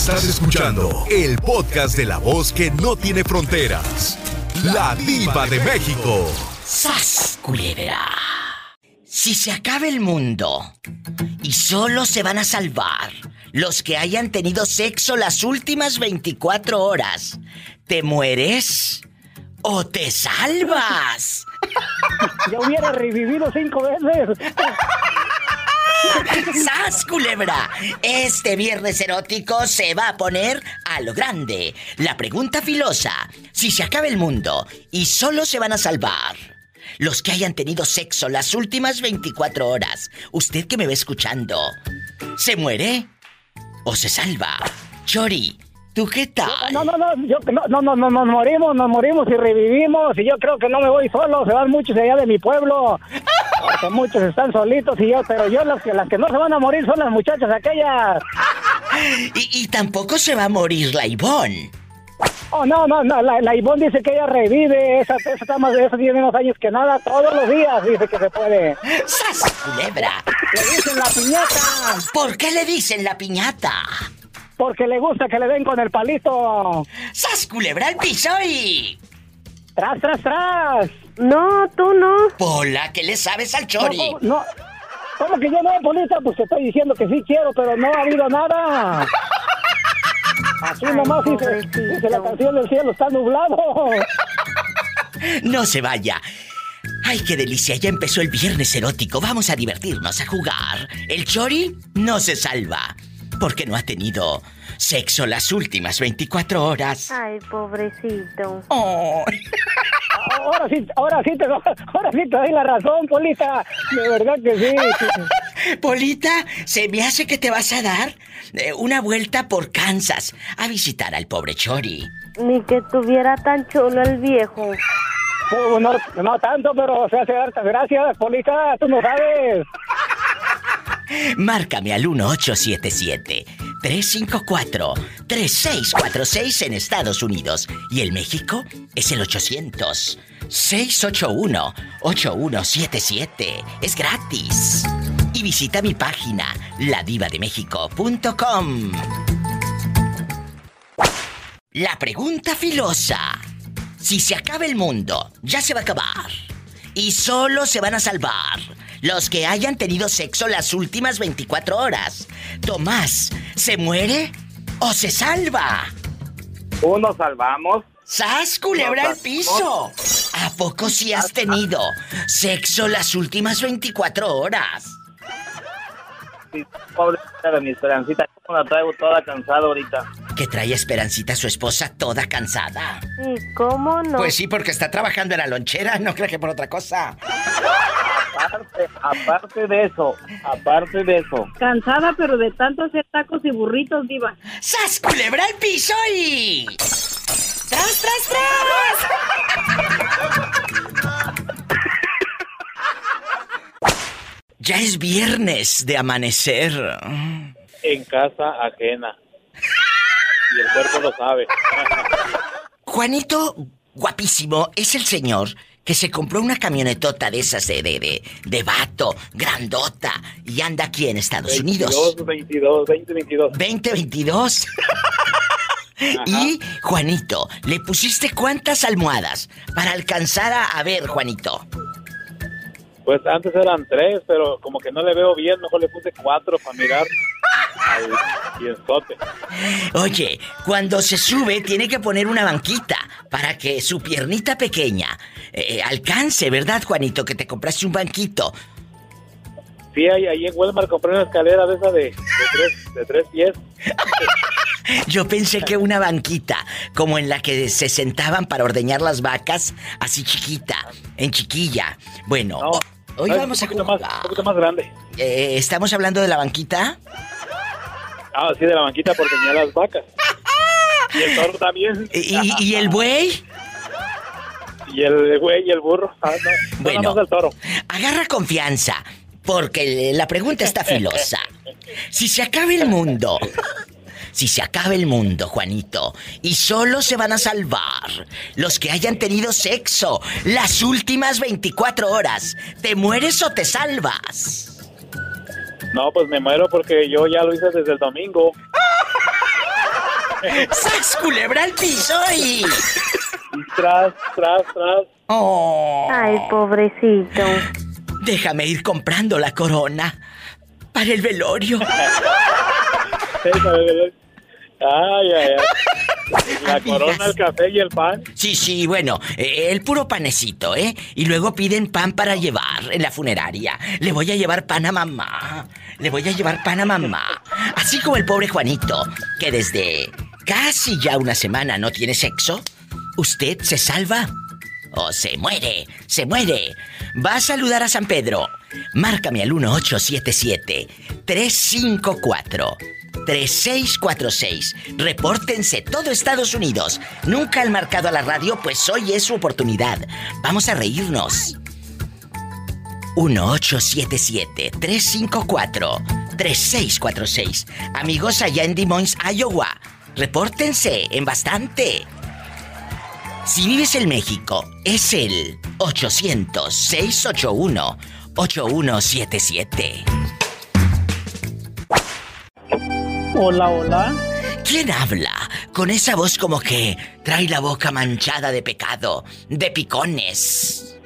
Estás escuchando el podcast de la voz que no tiene fronteras. La diva de México. ¡Sas, culebra! Si se acaba el mundo y solo se van a salvar los que hayan tenido sexo las últimas 24 horas, ¿te mueres o te salvas? Ya hubiera revivido cinco veces. ¡Sas, culebra! Este viernes erótico se va a poner a lo grande. La pregunta filosa. Si se acaba el mundo y solo se van a salvar los que hayan tenido sexo las últimas 24 horas, usted que me va escuchando, ¿se muere o se salva? Chori, ¿tú qué tal? No, no, no, yo, no, no, no, no, nos morimos, nos morimos y revivimos. Y yo creo que no me voy solo, se van muchos allá de mi pueblo. Porque muchos están solitos y yo, pero yo las que, las que no se van a morir son las muchachas aquellas. Y, y tampoco se va a morir la Ivonne. Oh, no, no, no, la, la Ivonne dice que ella revive, esa, esa, está más, esa tiene más años que nada, todos los días dice que se puede. ¡Sas, culebra! Le dicen la piñata, ¿Por qué le dicen la piñata? Porque le gusta que le den con el palito. ¡Sas, culebra al piso y... Tras, tras, tras. No, tú no. Pola, ¿qué le sabes al chori? No, no, ¿Cómo que yo no, Polita? Pues te estoy diciendo que sí quiero, pero no ha habido nada. Así nomás dice, dice la canción del cielo está nublado. No se vaya. ¡Ay, qué delicia! Ya empezó el viernes erótico. Vamos a divertirnos, a jugar. El Chori no se salva. Porque no ha tenido sexo las últimas 24 horas. Ay, pobrecito. Oh. Ahora sí, ahora sí te, doy- ahora sí te doy la razón, Polita. De verdad que sí. Polita, se me hace que te vas a dar eh, una vuelta por Kansas a visitar al pobre Chori. Ni que tuviera tan chulo el viejo. Pues, no, no tanto, pero se hace hartas gracias, Polita. Tú no sabes. Márcame al 1877-354-3646 en Estados Unidos. Y el México es el 800-681-8177. Es gratis. Y visita mi página, ladivademéxico.com. La pregunta filosa. Si se acaba el mundo, ya se va a acabar. Y solo se van a salvar los que hayan tenido sexo las últimas 24 horas. Tomás, ¿se muere o se salva? Uno salvamos. ¡Sas, culebra al piso! ¿A poco si has tenido sexo las últimas 24 horas? Pobre de mi esperancita. Yo la traigo toda cansada ahorita. Que trae Esperancita, su esposa, toda cansada. ¿Y cómo no? Pues sí, porque está trabajando en la lonchera, no creo que por otra cosa. Aparte, aparte de eso, aparte de eso. Cansada, pero de tanto hacer tacos y burritos, diva. ¡Sas, culebra al piso y... ¡Tras, tras, tras! Ya es viernes de amanecer. En casa ajena. Y el cuerpo lo sabe. Juanito, guapísimo, es el señor que se compró una camionetota de esas de, de, de, de vato, grandota, y anda aquí en Estados Unidos. 22, 20, 22. 2022. y, Juanito, ¿le pusiste cuántas almohadas para alcanzar a, a ver, Juanito? Pues antes eran tres, pero como que no le veo bien, mejor le puse cuatro para mirar al piensote. Oye, cuando se sube tiene que poner una banquita para que su piernita pequeña eh, alcance, ¿verdad, Juanito? Que te compraste un banquito. Sí, ahí, ahí en Walmart compré una escalera de esa de, de tres, de tres pies. Yo pensé que una banquita, como en la que se sentaban para ordeñar las vacas, así chiquita, en chiquilla. Bueno, No, ho- hoy vamos a un poquito más, jugar. un poquito más grande. Eh, ¿Estamos hablando de la banquita? Ah, sí, de la banquita por tenía las vacas. Y el toro también. ¿Y, el buey? Y el güey y el burro. Ah, no, no, Bueno. el toro. Agarra confianza, porque la pregunta está filosa. Si se acaba el mundo, si se acaba el mundo, Juanito, y solo se van a salvar los que hayan tenido sexo las últimas 24 horas, ¿te mueres o te salvas? No, pues me muero porque yo ya lo hice desde el domingo. ¡Sas, culebra al piso y... Y tras, tras, tras. Oh, Ay, pobrecito. déjame ir comprando la corona para el velorio. Ay, ay, ay. La corona, el café y el pan. Sí, sí, bueno, eh, el puro panecito, ¿eh? Y luego piden pan para llevar en la funeraria. Le voy a llevar pan a mamá. Le voy a llevar pan a mamá. Así como el pobre Juanito, que desde casi ya una semana no tiene sexo. ¿Usted se salva? O se muere, se muere. Va a saludar a San Pedro. Márcame al 1877-354-3646. Repórtense todo Estados Unidos. Nunca han marcado a la radio, pues hoy es su oportunidad. Vamos a reírnos. 1877-354-3646. Amigos allá en Des Moines, Iowa. Repórtense en bastante. Si vives en México, es el 800-681-8177. Hola, hola. ¿Quién habla? Con esa voz como que trae la boca manchada de pecado, de picones.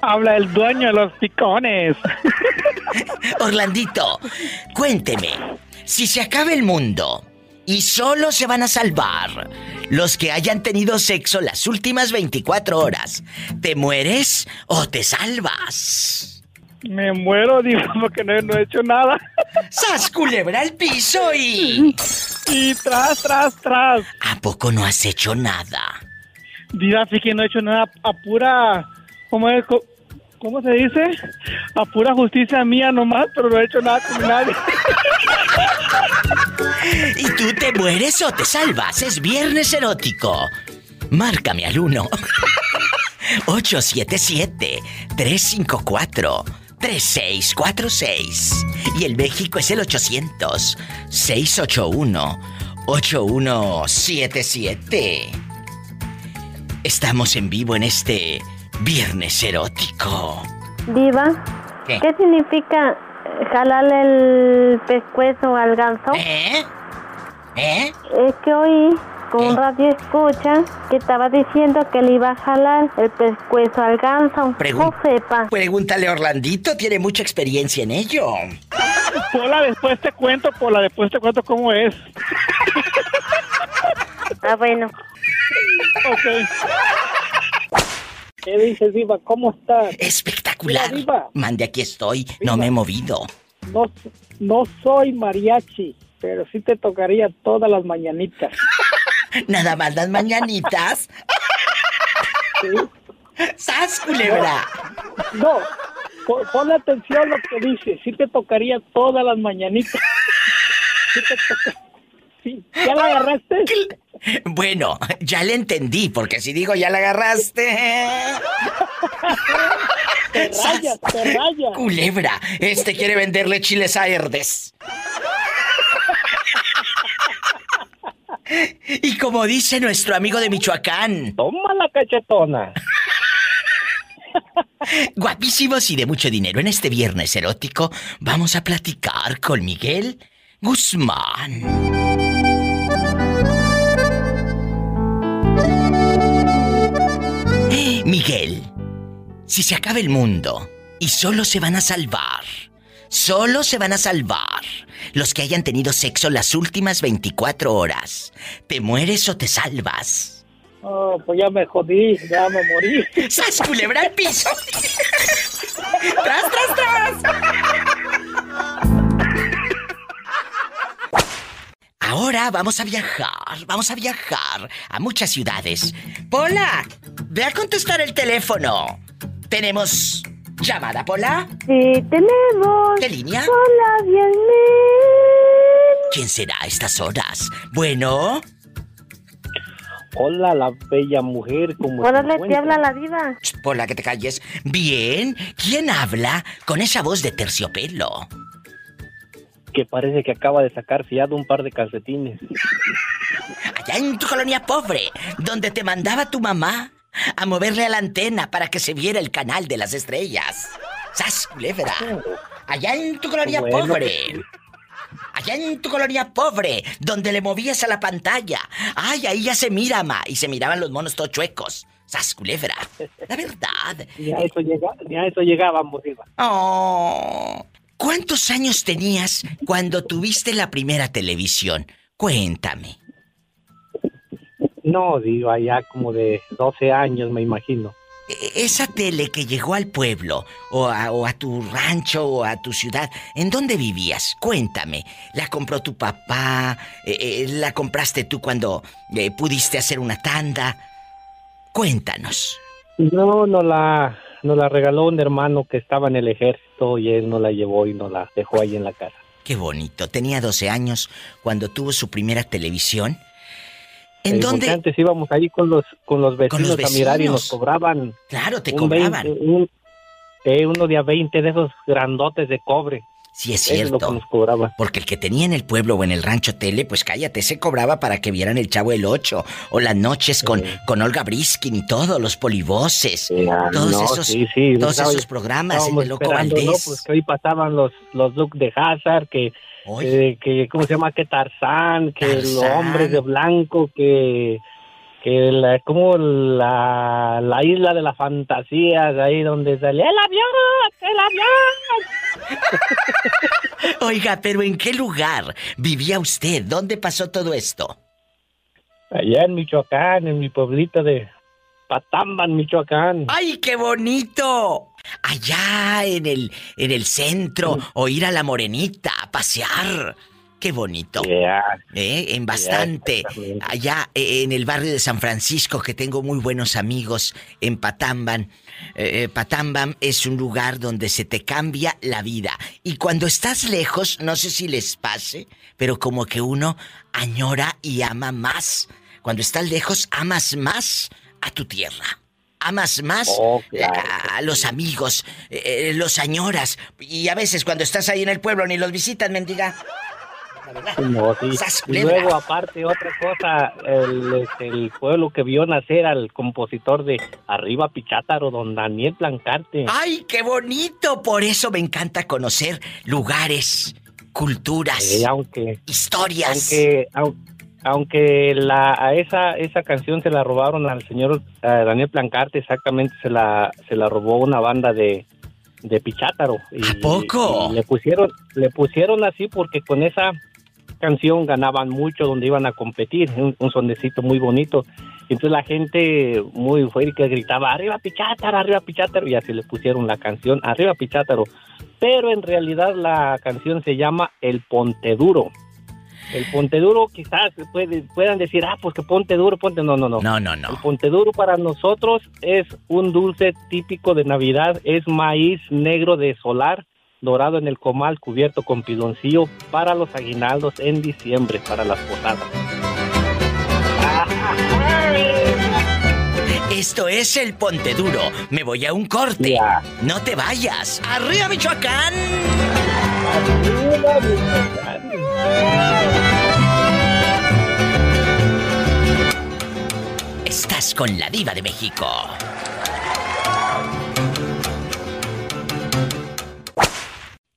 Habla el dueño de los picones. Orlandito, cuénteme, si se acaba el mundo y solo se van a salvar los que hayan tenido sexo las últimas 24 horas, ¿te mueres o te salvas? Me muero, digo, porque no, no he hecho nada. ¡Sas culebra al piso y... Y tras, tras, tras. ¿A poco no has hecho nada? Diva, sí que no he hecho nada a pura... ¿Cómo es? ¿Cómo se dice? A pura justicia mía nomás, pero no he hecho nada con nadie. ¿Y tú te mueres o te salvas? Es viernes erótico. Márcame al 1. 877-354-3646. Y el México es el 800-681-8177. Estamos en vivo en este viernes erótico. Diva, ¿Qué? ¿qué significa eh, jalarle el pescuezo al ganso? ¿Eh? ¿Eh? Es que oí con un ¿Qué? radio escucha que estaba diciendo que le iba a jalar el pescuezo al ganso. Pregun- no sepa. Pregúntale a Orlandito, tiene mucha experiencia en ello. Pola, después te cuento, Pola, después te cuento cómo es. Ah, bueno. Ok. ¿Qué dices, Diva? ¿Cómo estás? Espectacular. Mira, diva. Mande, aquí estoy. No me he movido. No, no soy mariachi, pero sí te tocaría todas las mañanitas. Nada más las mañanitas. ¿sí? ¡Sas, culebra! No, pon, ponle atención a lo que dice. Sí te tocaría todas las mañanitas. Sí te toca- Sí, ¿ya la agarraste? Bueno, ya le entendí, porque si digo ya la agarraste. Te rayas, te rayas. Culebra, este quiere venderle chiles a Herdes. Y como dice nuestro amigo de Michoacán, Toma la cachetona. guapísimos y de mucho dinero, en este viernes erótico vamos a platicar con Miguel Guzmán. Miguel, si se acaba el mundo y solo se van a salvar, solo se van a salvar los que hayan tenido sexo las últimas 24 horas, ¿te mueres o te salvas? Oh, pues ya me jodí, ya me morí. ¡Sas culebra al piso! ¡Tras, tras, tras! Ahora vamos a viajar, vamos a viajar a muchas ciudades. Pola, ve a contestar el teléfono. Tenemos llamada, Pola. Sí, tenemos. ¿Qué línea? Hola, bien. ¿Quién será a estas horas? Bueno, Hola, la bella mujer, como Órale, te habla la diva. Pola, que te calles. Bien, ¿quién habla con esa voz de terciopelo? Que parece que acaba de sacar fiado un par de calcetines. Allá en tu colonia pobre, donde te mandaba tu mamá a moverle a la antena para que se viera el canal de las estrellas. ¡Sas, culebra! Allá en tu colonia Bueno, pobre. Allá en tu colonia pobre, donde le movías a la pantalla. Ay, ahí ya se mira, ma. Y se miraban los monos todos chuecos. ¡Sas, culebra! La verdad. Ni a eso, llega, ni a eso llegábamos. Oh. ¿Cuántos años tenías cuando tuviste la primera televisión? Cuéntame. No, Diva, ya como de 12 años, me imagino. Esa tele que llegó al pueblo, o a, o a tu rancho, o a tu ciudad, ¿en dónde vivías? Cuéntame. ¿La compró tu papá? Eh, eh, ¿La compraste tú cuando eh, pudiste hacer una tanda? Cuéntanos. No, no la, nos la regaló un hermano que estaba en el ejército y él nos la llevó y nos la dejó ahí en la casa. Qué bonito. Tenía 12 años cuando tuvo su primera televisión. ¿En Eh, dónde? Antes íbamos ahí con los, con los Con vecinos, los a mirar y nos cobraban Claro, te un cobraban. 20, un- eh, uno de a 20 de esos grandotes de cobre. Sí, es Eso es lo que cierto. nos. Porque el que tenía en el pueblo o en el rancho tele, pues cállate, se cobraba para que vieran el Chavo el 8 o las noches con, con Olga Briskin y todos los polivoces. Ah, todos no, esos, sí, sí, todos estaba- esos programas, el de Loco esperando, ¿no? Valdés. Pues que hoy pasaban los, los Duke de Hazard, que, que, que, ¿cómo se llama? Que Tarzán, que los hombres de blanco, que, que la, como la, la isla de las fantasías, ahí donde salía el avión, el avión. Oiga, pero ¿en qué lugar vivía usted? ¿Dónde pasó todo esto? Allá en Michoacán, en mi pueblito de Patamban, Michoacán. ¡Ay, qué bonito! Allá en el, en el centro, o ir a la morenita a pasear. Qué bonito. ¿Eh? En bastante. Allá eh, en el barrio de San Francisco, que tengo muy buenos amigos en Patamban. Eh, eh, Patamban es un lugar donde se te cambia la vida. Y cuando estás lejos, no sé si les pase, pero como que uno añora y ama más. Cuando estás lejos, amas más a tu tierra. Amas más Oh, claro a, a los amigos, eh, eh, los añoras. Y a veces cuando estás ahí en el pueblo ni los visitas, mendiga. No, sí. ¡Sas, Y luego, aparte, otra cosa, el, este, el pueblo que vio nacer al compositor de Arriba Pichátaro, don Daniel Blancarte. ¡Ay, qué bonito! Por eso me encanta conocer lugares, culturas, Eh, aunque, historias. aunque, au- aunque la, a esa, esa canción se la robaron al señor Daniel Blancarte, exactamente se la, se la robó una banda de, de Pichátaro. Y, ¿A poco? y le pusieron, le pusieron así porque con esa canción ganaban mucho donde iban a competir, un, un sondecito muy bonito. Y entonces la gente muy fuerte gritaba, arriba Pichátaro, arriba Pichátaro, y así le pusieron la canción, arriba Pichátaro. Pero en realidad la canción se llama El Ponte Duro. El Ponte Duro quizás puede- puedan decir, ah, pues que Ponte Duro, Ponte... No, no, no. No, no, no. El Ponte Duro para nosotros es un dulce típico de Navidad, es maíz negro de solar, dorado en el comal, cubierto con piloncillo para los aguinaldos en diciembre, para las posadas. Esto es el Ponte Duro. Me voy a un corte. No te vayas. ¡Arriba, Michoacán! Estás con la diva de México.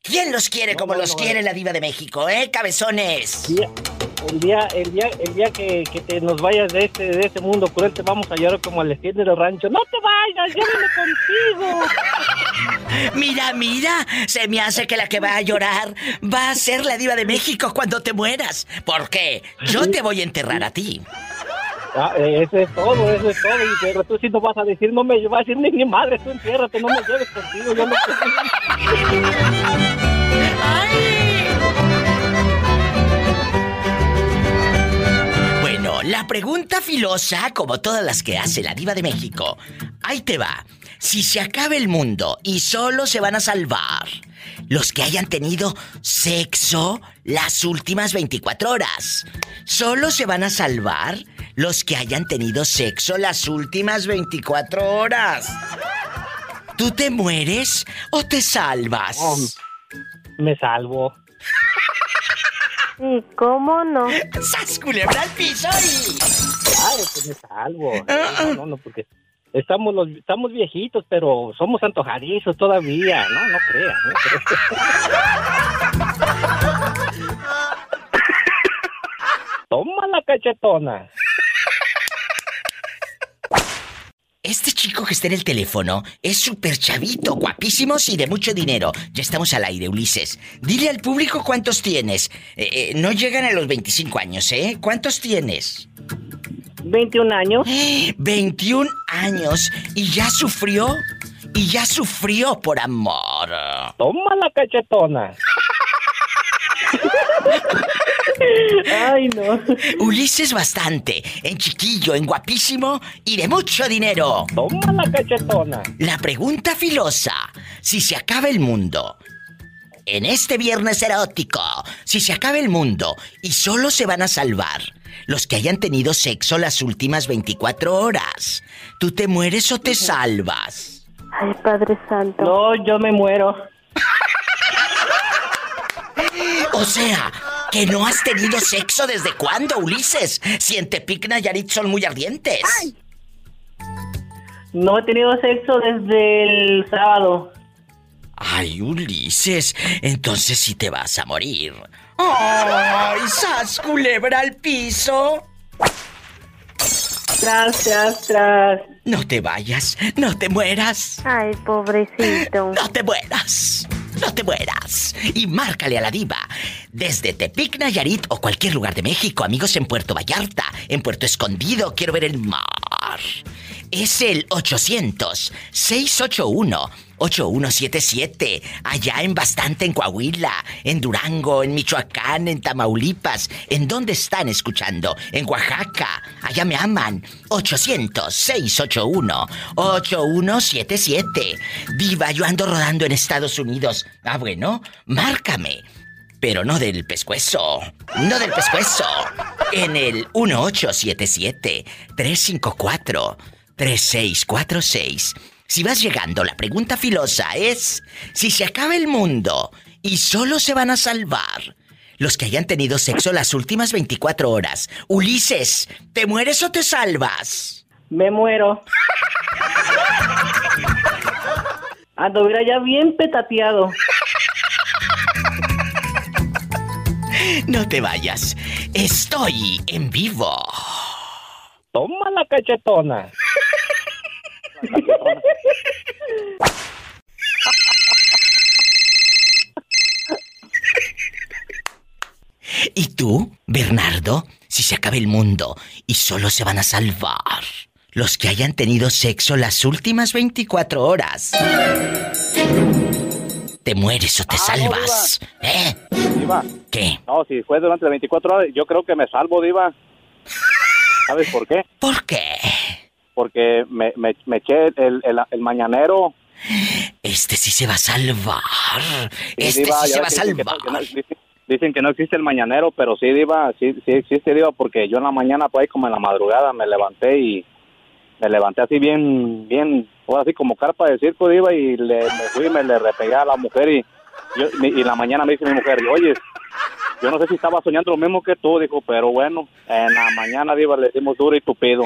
¿Quién los quiere como los quiere la diva de México, eh, cabezones? El día, el día, el día que, que te nos vayas de este, de este mundo cruel, te vamos a llorar como al estilo del rancho. ¡No te vayas! ¡Llévame contigo! Mira, mira, se me hace que la que va a llorar va a ser la diva de México cuando te mueras. ¿Por qué? Yo te voy a enterrar a ti. Ah, eh, eso es todo, eso es todo. Pero tú sí no vas a decir, no me vas a decir ni mi madre, tú enciérrate, no me lleves contigo. Yo no Bueno, la pregunta filosa, como todas las que hace la diva de México. Ahí te va. Si se acaba el mundo y solo se van a salvar los que hayan tenido sexo las últimas 24 horas. Solo se van a salvar los que hayan tenido sexo las últimas 24 horas. ¿Tú te mueres o te salvas? me salvo. Sí, ¿cómo no? ¡Sas culebra al piso y... Claro que me salvo. No, no, no, porque estamos los, estamos viejitos, pero somos antojadizos todavía. No, no creas. No creas. la cachetona. Este chico que está en el teléfono es súper chavito, guapísimos y de mucho dinero. Ya estamos al aire, Ulises. Dile al público cuántos tienes. Eh, eh, no llegan a los 25 años, ¿eh? ¿Cuántos tienes? 21 años. 21 años y ya sufrió. Y ya sufrió por amor. Toma la cachetona. Ay, no. Ulises bastante, en chiquillo, en guapísimo y de mucho dinero. Toma la cachetona. La pregunta filosa, si se acaba el mundo, en este viernes erótico, si se acaba el mundo y solo se van a salvar los que hayan tenido sexo las últimas 24 horas, ¿tú te mueres o te salvas? Ay, Padre Santo. No, yo me muero. O sea, que no has tenido sexo desde cuándo, Ulises, si en Tepic Nayarit son muy ardientes. No he tenido sexo desde el sábado. Ay, Ulises, entonces sí te vas a morir. ¡Ay, sas culebra al piso! Tras, tras, tras. No te vayas, no te mueras, Ay, pobrecito. no te mueras, no te mueras. Y márcale a la diva. Desde Tepic, Nayarit o cualquier lugar de México, amigos en Puerto Vallarta, en Puerto Escondido, quiero ver el mar. Es el 800-681-8177. Allá en Bastante, en Coahuila, en Durango, en Michoacán, en Tamaulipas. ¿En dónde están escuchando? En Oaxaca. Allá me aman. 800-681-8177. Viva, yo ando rodando en Estados Unidos. Ah, bueno, márcame. Pero no del pescuezo. No del pescuezo. En el 1877-354-3646. Si vas llegando, la pregunta filosa es, si se acaba el mundo y solo se van a salvar los que hayan tenido sexo las últimas 24 horas. Ulises, ¿te mueres o te salvas? Me muero. Anduviera ya bien petateado. No te vayas. Estoy en vivo. Toma la cachetona. ¿Y tú, Bernardo? Si se acaba el mundo y solo se van a salvar los que hayan tenido sexo las últimas 24 horas. ¿Te mueres o te Ah, no, salvas? ¿Eh? Diva, ¿Qué? no, si fue durante las 24 horas, yo creo que me salvo, Diva. ¿Sabes por qué? ¿Por qué? Porque me, me, me eché el, el, el mañanero. Este sí se va a salvar. Este Diva, sí se va a que no- salvar. que no- dicen, que no existe el mañanero, pero sí, Diva, sí, sí existe, Diva, porque yo en la mañana, pues ahí como en la madrugada, me levanté y me levanté así bien, bien, ahora así como carpa de circo, Diva, y le, me fui y me le repegué a la mujer y, yo, y en la mañana me dice mi mujer, oye, yo no sé si estaba soñando lo mismo que tú, dijo, pero bueno, en la mañana, Diva, le dimos duro y tupido.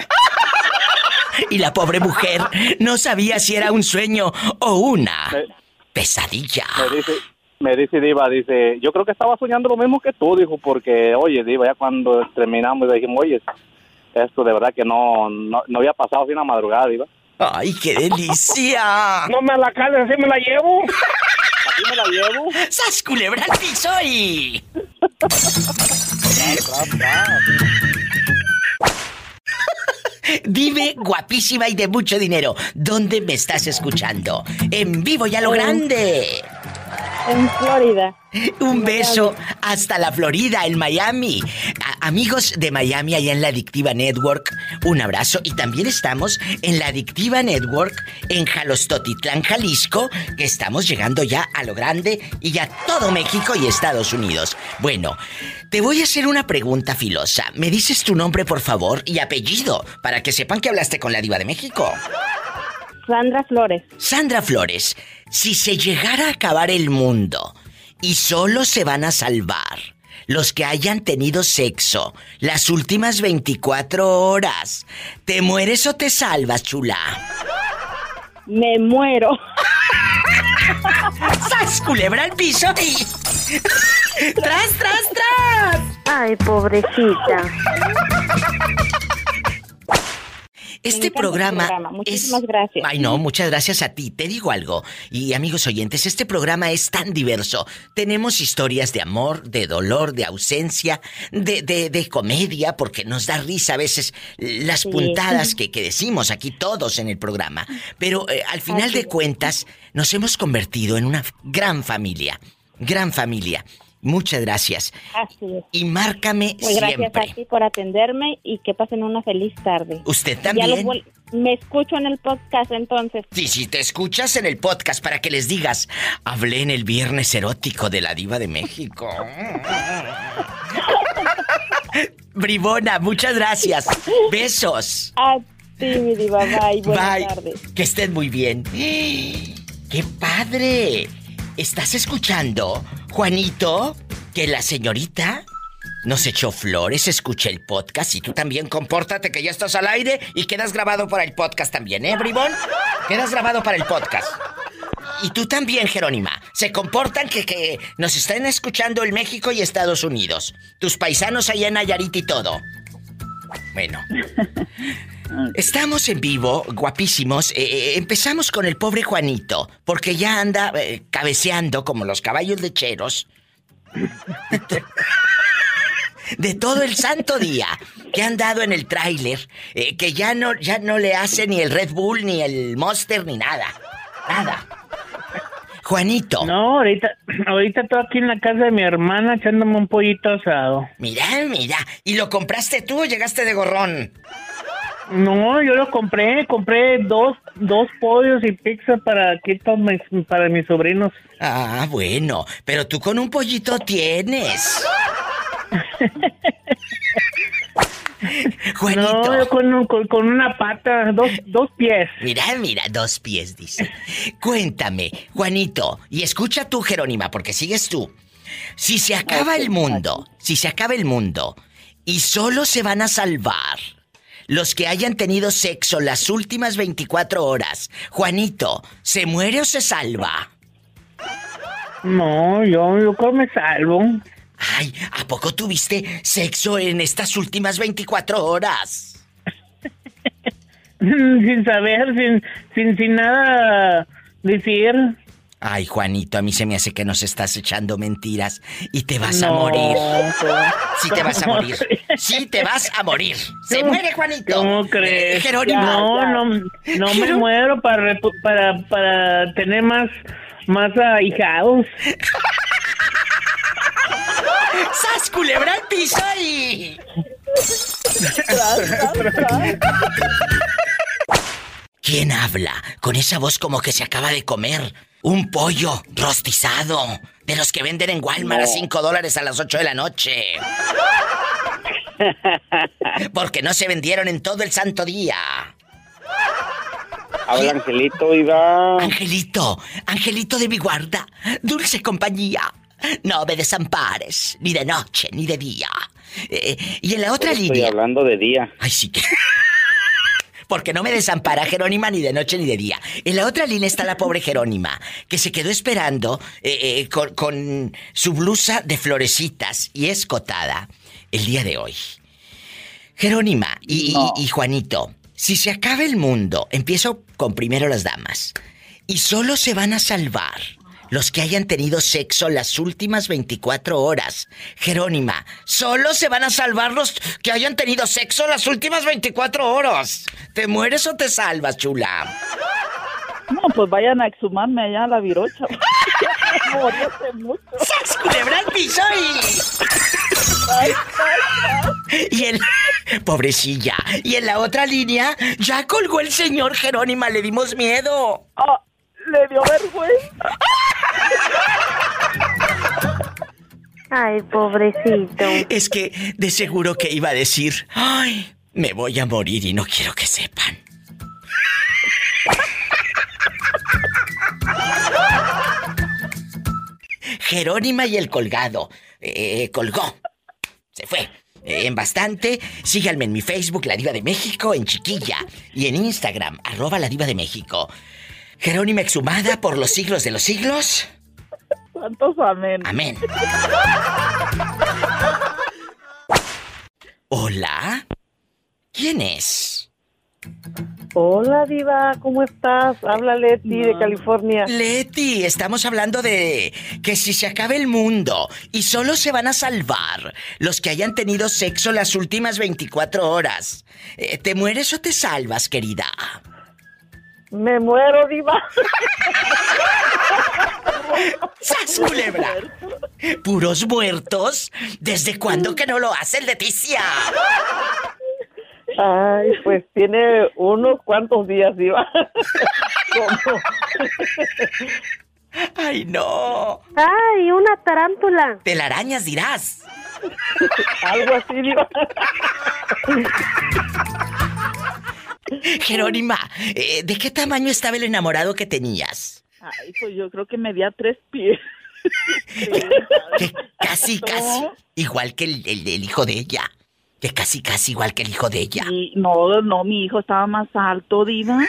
Y la pobre mujer no sabía si era un sueño o una Me- pesadilla. me dice, me dice Diva, dice, yo creo que estaba soñando lo mismo que tú, dijo, porque, oye, Diva, ya cuando terminamos dijimos, oye, esto de verdad que no, no, no había pasado así una madrugada, Diva. ¡Ay, qué delicia! No me la cales, así me la llevo. Aquí me la llevo. ¡Sas culebra al piso y... Dime, guapísima y de mucho dinero, ¿dónde me estás escuchando? En vivo y a lo grande. En Florida. Un beso hasta la Florida, en Miami. A- amigos de Miami, allá en la Adictiva Network, un abrazo. Y también estamos en la Adictiva Network en Jalostotitlán, Jalisco, que estamos llegando ya a lo grande y a todo México y Estados Unidos. Bueno, te voy a hacer una pregunta filosa. ¿Me dices tu nombre, por favor, y apellido, para que sepan que hablaste con la Diva de México? Sandra Flores. Sandra Flores, si se llegara a acabar el mundo y solo se van a salvar los que hayan tenido sexo las últimas 24 horas, ¿te mueres o te salvas, chula? Me muero. ¡Sas, culebra al piso y... ¡Tras, tras, tras! Ay, pobrecita. Este programa, programa. Muchísimas es... gracias. Ay, no, muchas gracias a ti. Te digo algo. Y amigos oyentes, este programa es tan diverso. Tenemos historias de amor, de dolor, de ausencia, de, de, de comedia, porque nos da risa a veces las Sí. puntadas que, que decimos aquí todos en el programa. Pero eh, al final Así de cuentas, nos hemos convertido en una gran familia. Gran familia. Muchas gracias. Así es. Y márcame Pues gracias siempre. a ti por atenderme y que pasen una feliz tarde. Usted también. me escucho en el podcast entonces. Sí, si te escuchas en el podcast para que les digas, hablé en el viernes erótico de la diva de México. Bribona, muchas gracias. Besos. A ti, mi diva. Bye. Buenas Bye. tardes. Que estén muy bien. ¡Qué padre! ¿Estás escuchando, Juanito? Que la señorita nos echó flores, escuché el podcast y tú también compórtate que ya estás al aire y quedas grabado para el podcast también, ¿eh, Bribón? Quedas grabado para el podcast. Y tú también, Jerónima. Se comportan que, que nos están escuchando el México y Estados Unidos. Tus paisanos allá en Nayarit y todo. Bueno. Estamos en vivo, guapísimos. Eh, eh, empezamos con el pobre Juanito, porque ya anda eh, cabeceando como los caballos lecheros. De todo el santo día que han dado en el tráiler, eh, que ya no, ya no le hace ni el Red Bull, ni el Monster, ni nada. Nada. Juanito, No, ahorita, ahorita estoy aquí en la casa de mi hermana echándome un pollito asado. mira, mira. ¿Y lo compraste tú o llegaste de gorrón? No, yo lo compré, compré dos, dos pollos y pizza para aquí para mis, para mis sobrinos. Ah, bueno, pero tú con un pollito tienes. Juanito. No, yo con, un- con, con una pata, dos, dos pies. Mira, mira, dos pies, dice. Cuéntame, Juanito, y escucha tú, Jerónima, porque sigues tú. Si se acaba el mundo, si se acaba el mundo, y solo se van a salvar los que hayan tenido sexo las últimas 24 horas, Juanito, ¿se muere o se salva? No, yo, yo creo me salvo. Ay, ¿a poco tuviste sexo en estas últimas 24 horas? sin saber, sin, sin, sin nada decir. Ay, Juanito, a mí se me hace que nos estás echando mentiras y te vas a No, morir. ¿cómo- Sí te vas a morir. Crees? Sí te vas a morir. Se ¿Cómo- muere Juanito. ¿Cómo crees? Eh, Jerónimo. No, no, no me muero para, para, para tener más, más ahijados. ¡Sas, culebra al piso y... ¿Quién habla con esa voz como que se acaba de comer un pollo rostizado de los que venden en Walmart a 5 dólares a las 8 de la noche? Porque no se vendieron en todo el santo día. Habla Angelito, Iba. Angelito, Angelito de mi guarda, dulce compañía. No me desampares, ni de noche, ni de día. Eh, y en la otra Estoy línea. hablando de día. Ay, sí que. Porque no me desampara Jerónima ni de noche ni de día. En la otra línea está la pobre Jerónima, que se quedó esperando eh, eh, con, con su blusa de florecitas y escotada el día de hoy. Jerónima y, y- y Juanito, si se acaba el mundo, empiezo con primero las damas, y solo se van a salvar los que hayan tenido sexo las últimas 24 horas. Jerónima, solo se van a salvar los que hayan tenido sexo las últimas 24 horas. ¿Te mueres o te salvas, chula? No, pues vayan a exhumarme allá a la virocha. Morí hace mucho. ¡Sas, culebra al piso y... Y el... Pobrecilla. Y en la otra línea, ya colgó el señor Jerónima, le dimos miedo. Ah, le dio vergüenza. Ay, pobrecito. Es que de seguro que iba a decir, ay, me voy a morir y no quiero que sepan. Jerónima y el colgado. Eh, colgó. Se fue. Eh, en bastante. Síganme en mi Facebook, La Diva de México, en Chiquilla. Y en Instagram, arroba La Diva de México. Jerónima exhumada por los siglos de los siglos. Santos amén. Amén. Hola. ¿Quién es? Hola, Diva, ¿cómo estás? Habla Leti de California. Leti, estamos hablando de que si se acaba el mundo y solo se van a salvar los que hayan tenido sexo las últimas 24 horas, eh, ¿te mueres o te salvas, querida? Me muero, Diva. ¡Sas, culebra! ¿Puros muertos? ¿Desde cuándo que no lo hace Leticia? Ay, pues tiene unos cuantos días, Diva. ¡Ay, no! ¡Ay, una tarántula! Telarañas dirás. Algo así, Diva. Jerónima, eh, ¿de qué tamaño estaba el enamorado que tenías? Ay, pues yo creo que medía tres pies. Casi, casi. Igual que el, el- el hijo de ella. Que casi, casi igual que el hijo de ella. Y no, no, mi hijo estaba más alto, Diva.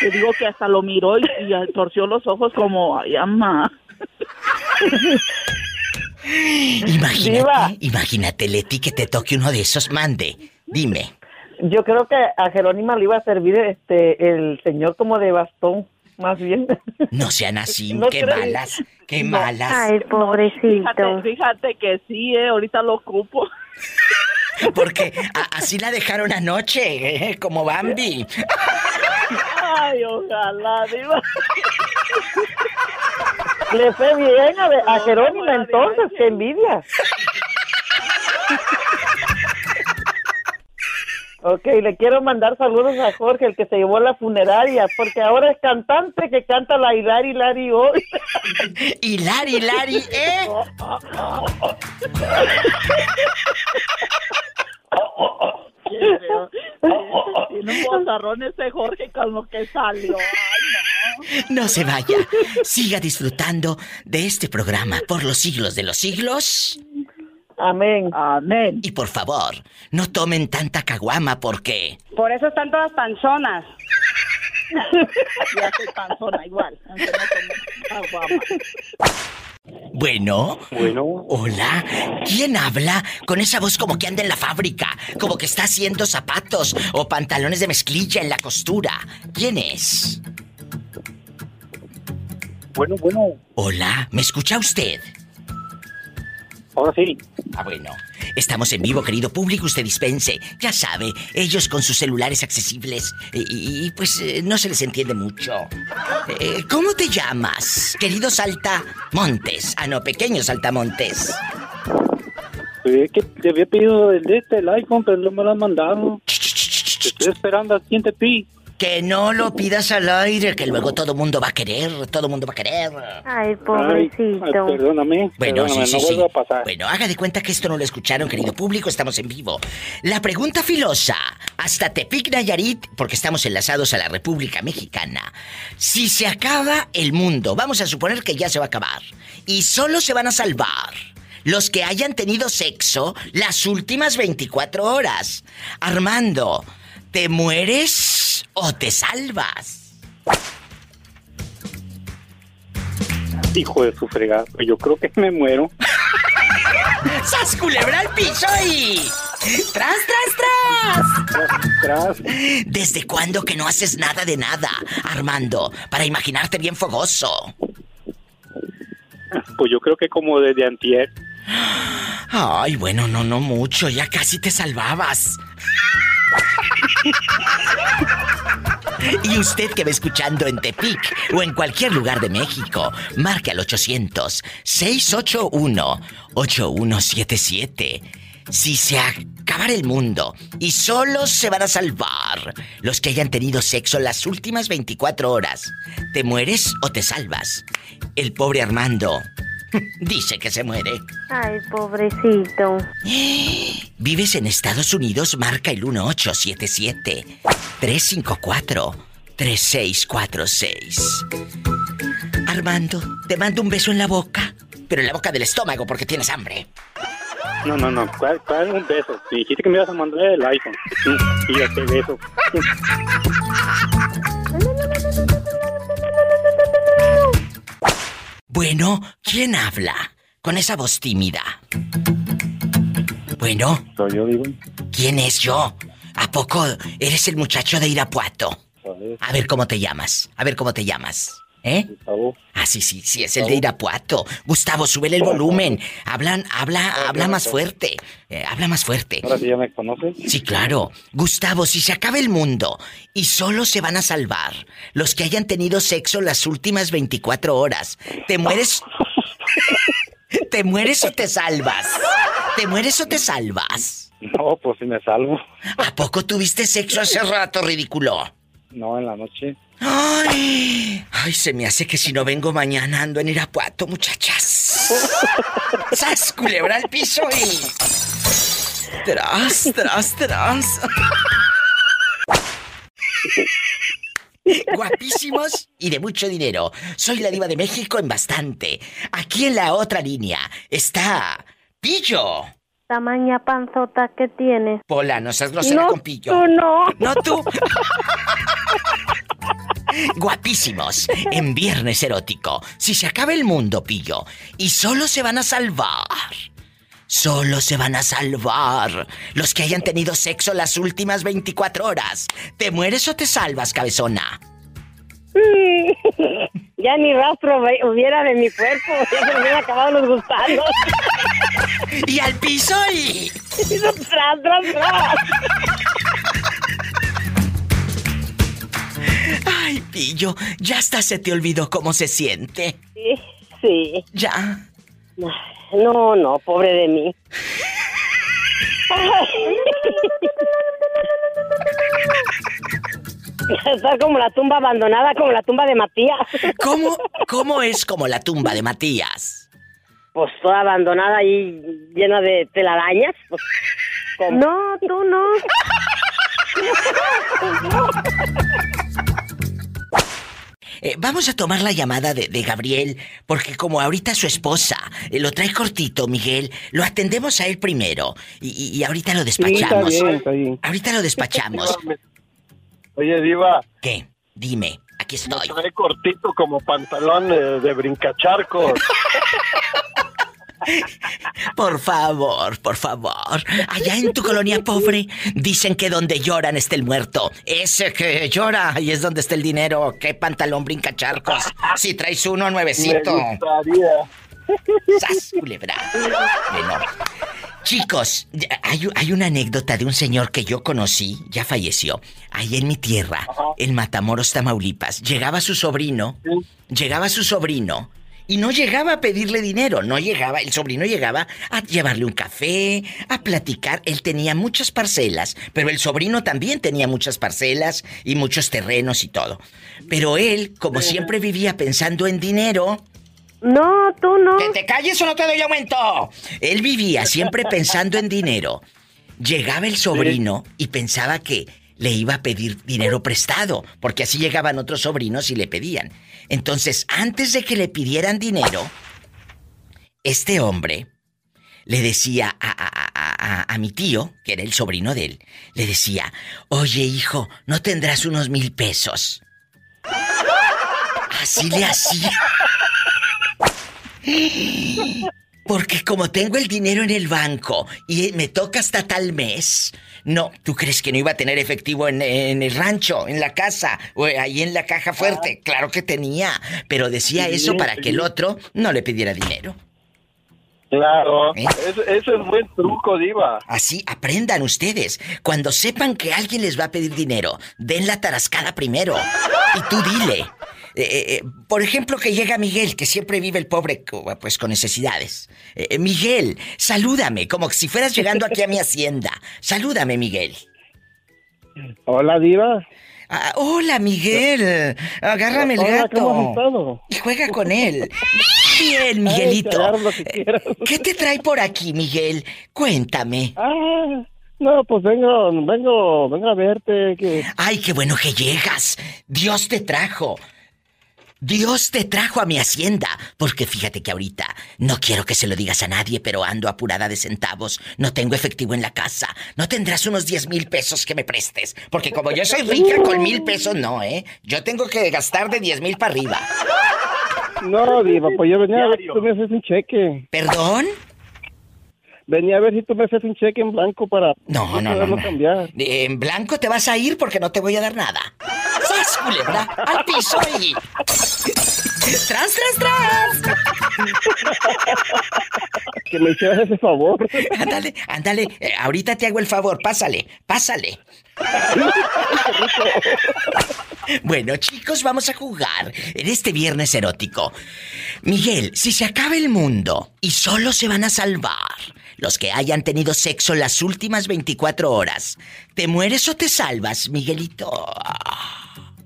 Te digo que hasta lo miró y, y torció los ojos como, ay, ama. Imagínate, Diva. imagínate, Leti, que te toque uno de esos. Mande, dime. Yo creo que a Jerónima le iba a servir este el señor como de bastón, más bien. No sean así, No qué crees. malas, qué No. malas. Ay, pobrecito. Fíjate, fíjate que sí, eh, ahorita lo ocupo. Porque así la dejaron anoche, ¿eh? como Bambi. Ay, ojalá, Diva. Le fue bien a, a No, Jerónima entonces, qué envidia. Ok, le quiero mandar saludos a Jorge, el que se llevó a la funeraria, porque ahora es cantante que canta la Hilari Hilari hoy. Hilari, Hilari, ¿eh? Tiene un bozarrón ese Jorge con lo que salió. Ay, No se vaya. Siga disfrutando de este programa por los siglos de los siglos. Amén. Amén. Y por favor, no tomen tanta caguama porque... Por eso están todas panzonas. Ya soy panzona igual. aunque no como caguama. Bueno. Bueno. Hola. ¿Quién habla con esa voz como que anda en la fábrica? Como que está haciendo zapatos o pantalones de mezclilla en la costura. ¿Quién es? Bueno, bueno. Hola, ¿me escucha usted? Ahora sí. Ah, bueno. Estamos en vivo, querido público, usted dispense. Ya sabe, ellos con sus celulares accesibles y, y, pues eh, no se les entiende mucho. Eh, ¿Cómo te llamas, querido Saltamontes? Ah, no, pequeño Saltamontes. Pues que te había pedido el de este, el iPhone, pero no me lo han mandado. Te estoy esperando aquí en Tepi. Que no lo pidas al aire, que luego todo mundo va a querer, todo mundo va a querer. Ay, pobrecito. ay, perdóname. Bueno, perdóname, sí, sí, no sí. a pasar. Bueno, haga de cuenta que esto no lo escucharon, querido público, estamos en vivo. La pregunta filosa, hasta Tepic Nayarit, porque estamos enlazados a la República Mexicana. Si se acaba el mundo, vamos a suponer que ya se va a acabar, y solo se van a salvar los que hayan tenido sexo las últimas 24 horas. Armando, ¿te mueres o te salvas? Hijo de su fregada. Pues yo creo que me muero. ¡Sas culebra al piso y... ¡Tras, tras, tras! Tras. ¿Desde cuándo que no haces nada de nada, Armando? Para imaginarte bien fogoso. Pues yo creo que como desde antier. Ay, bueno, no, no mucho, ya casi te salvabas. Y usted que va escuchando en Tepic o en cualquier lugar de México, marque al 800-681-8177. Si se acabara el mundo y solo se van a salvar los que hayan tenido sexo las últimas 24 horas, ¿te mueres o te salvas? El pobre Armando dice que se muere. Ay, pobrecito. ¿Vives en Estados Unidos? Marca el 1877-354-3646. Armando, te mando un beso en la boca, pero en la boca del estómago porque tienes hambre. No, no, no. ¿Cuál, cuál un beso? Me dijiste que me ibas a mandar el iPhone. Sí, sí, ya qué beso. Bueno, ¿quién habla? Con esa voz tímida. Bueno, Soy yo, Diva. ¿quién es yo? ¿A poco eres el muchacho de Irapuato? A ver cómo te llamas. A ver cómo te llamas. ¿Eh? Gustavo. Ah, sí, sí, sí, es el de Irapuato. Gustavo, súbele el volumen. Hablan, habla, habla más fuerte. Eh, habla más fuerte. Ahora sí ya me conoces. Sí, claro. Gustavo, si se acaba el mundo y solo se van a salvar los que hayan tenido sexo las últimas 24 horas, ¿te mueres? ¿Te mueres o te salvas? ¿Te mueres o te salvas? No, pues si me salvo. ¿A poco tuviste sexo hace rato, ridículo? No, en la noche. Ay, ay, se me hace que si no vengo mañana ando en Irapuato, muchachas. ¡Sas, culebra al piso y... Tras, tras, tras. Guapísimos y de mucho dinero. Soy la diva de México en bastante. Aquí en la otra línea está Pillo. Tamaña panzota que tienes. Pola, no seas grosera No, con Pillo. tú no. No tú. Guapísimos, en Viernes Erótico. Si se acaba el mundo, Pillo, y solo se van a salvar. Solo se van a salvar los que hayan tenido sexo las últimas 24 horas. ¿Te mueres o te salvas, cabezona? Ya ni rastro hubiera de mi cuerpo, ya se me hubieran acabado los gusanos. Y al piso y... tras, tras, tras. Ay, Pillo, ya hasta se te olvidó cómo se siente. Sí, sí. Ya. No, no, pobre de mí. Está como la tumba abandonada, como la tumba de Matías. ¿Cómo, cómo es como la tumba de Matías? Pues toda abandonada ahí, llena de telarañas. Pues, No, tú no. Eh, vamos a tomar la llamada de, de Gabriel, porque como ahorita su esposa eh, lo trae cortito, Miguel, lo atendemos a él primero. Y, y- y ahorita lo Sí, está despachamos. bien, está bien. Ahorita lo despachamos. Oye, Diva. ¿Qué? Dime, aquí estoy. Trae cortito como pantalón eh, de brincacharcos. Por favor, por favor. Allá en tu colonia pobre dicen que donde lloran está el muerto. Ese que llora, ahí es donde está el dinero. ¿Qué pantalón brinca charcos? Si traes uno nuevecito. Me gustaría. ¡Sas, culebra! Bueno, chicos, hay una anécdota de un señor que yo conocí, ya falleció, ahí en mi tierra, en Matamoros, Tamaulipas. Llegaba su sobrino, llegaba su sobrino, y no llegaba a pedirle dinero, no llegaba, el sobrino llegaba a llevarle un café, a platicar. Él tenía muchas parcelas, pero el sobrino también tenía muchas parcelas y muchos terrenos y todo. Pero él, como siempre vivía pensando en dinero, No, tú no. ¡Que te calles o no te doy aumento! Él vivía siempre pensando en dinero. Llegaba el sobrino y pensaba que le iba a pedir dinero prestado, porque así llegaban otros sobrinos y le pedían. Entonces, antes de que le pidieran dinero, este hombre le decía a, a- mi tío, que era el sobrino de él, le decía, oye hijo, ¿no tendrás unos mil pesos? Así le hacía. Porque como tengo el dinero en el banco y me toca hasta tal mes, no, ¿tú crees que no iba a tener efectivo en, en el rancho, en la casa o ahí en la caja fuerte? Claro que tenía, pero decía eso para que el otro no le pidiera dinero. Claro. ¿Eh? Ese, ese es buen truco, Diva. Así aprendan ustedes. Cuando sepan que alguien les va a pedir dinero, den la tarascada primero. Y tú dile. Eh, eh, eh, por ejemplo, que llega Miguel, que siempre vive el pobre pues con necesidades. Eh, Miguel, salúdame, como si fueras llegando aquí a mi hacienda. Salúdame, Miguel. Hola, Diva. Ah, hola, Miguel. Agárrame el Hola, ¿cómo has gato. Y juega con él. Bien, Miguelito. que. ¿Qué te trae por aquí, Miguel? Cuéntame. Ah, no, pues vengo, vengo, vengo a verte. Que... Ay, qué bueno que llegas. Dios te trajo. Dios te trajo a mi hacienda. Porque fíjate que ahorita no quiero que se lo digas a nadie, pero ando apurada de centavos. No tengo efectivo en la casa. No tendrás unos 10 mil pesos que me prestes. Porque como yo soy rica con mil pesos, no, ¿eh? Yo tengo que gastar de 10 mil para arriba. No, Diva, pues yo venía a ver tú me haces un cheque. ¿Perdón? Venía a ver si tú me haces un cheque en blanco para No, no, no, no. cambiar. De- En blanco te vas a ir porque no te voy a dar nada. ¡Sas, culebra! ¡Al piso y... ¡Tras, tras, tras! Que me hicieras ese favor. Ándale, ándale. eh, ahorita te hago el favor. Pásale, pásale. Bueno, chicos, vamos a jugar en este viernes erótico. Miguel, si se acaba el mundo y solo se van a salvar los que hayan tenido sexo las últimas 24 horas, ¿te mueres o te salvas, Miguelito?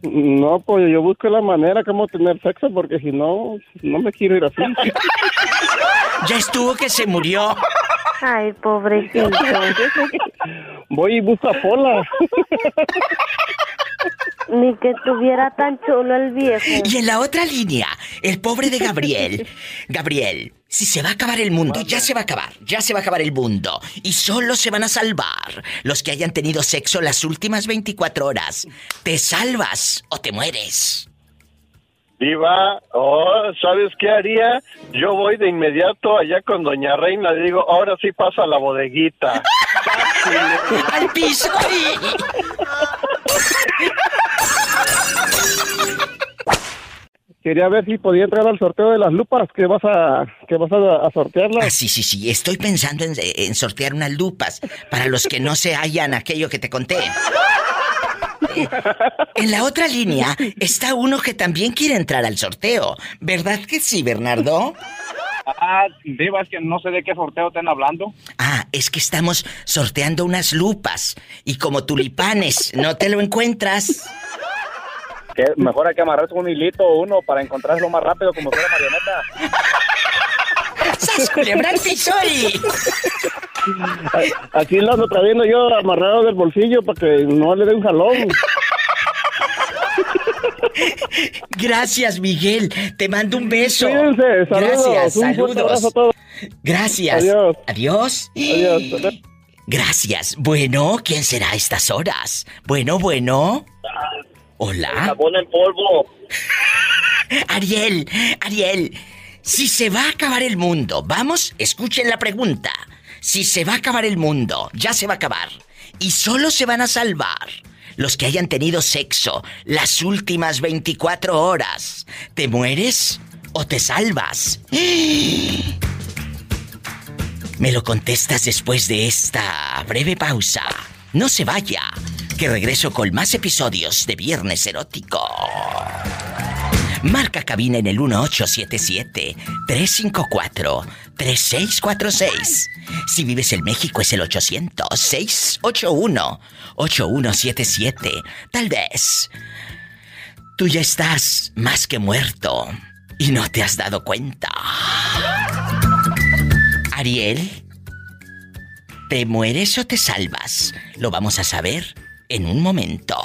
No, pues yo busco la manera como tener sexo porque si no, no me quiero ir así. Ya estuvo que se murió. Ay, pobrecito. Voy y busco a Pola. Ni que tuviera tan chulo el viejo. Y en la otra línea, el pobre de Gabriel. Gabriel, si se va a acabar el mundo, ya se va a acabar, ya se va a acabar el mundo. Y solo se van a salvar los que hayan tenido sexo las últimas 24 horas. ¿Te salvas o te mueres? Diva, oh, ¿sabes qué haría? Yo voy de inmediato allá con Doña Reina, le digo, ahora sí pasa la bodeguita. ¡Al piso! Quería ver si podía entrar al sorteo de las lupas que vas a que vas a, a sortearlas. Ah, sí, sí, sí. Estoy pensando en, en sortear unas lupas para los que no se hallan aquello que te conté. En la otra línea está uno que también quiere entrar al sorteo. ¿Verdad que sí, Bernardo? Ah, Diva, es que no sé de qué sorteo están hablando. Ah, es que estamos sorteando unas lupas y como tulipanes no te lo encuentras. Que mejor hay que amarrarse un hilito o uno para encontrarlo más rápido como fuera marioneta. ¡Sas, culebra al piso y- Aquí lo ando trayendo yo amarrado del bolsillo para que no le dé un jalón. Gracias, Miguel. Te mando un beso. Cuídense, saludos, Gracias, abrazo a saludos. todos. Gracias. Adiós. Adiós. Adiós. Gracias. Bueno, ¿quién será a estas horas? Bueno, bueno. Hola. Jabón en polvo. Ariel, Ariel, si se va a acabar el mundo, vamos, escuchen la pregunta. Si se va a acabar el mundo, ya se va a acabar. Y solo se van a salvar los que hayan tenido sexo las últimas 24 horas. ¿Te mueres o te salvas? Me lo contestas después de esta breve pausa. No se vaya, que regreso con más episodios de Viernes Erótico. Marca cabina en el 1877-354-3646. Si vives en México es el 800-681-8177. Tal vez tú ya estás más que muerto y no te has dado cuenta. Ariel, ¿te mueres o te salvas? Lo vamos a saber en un momento.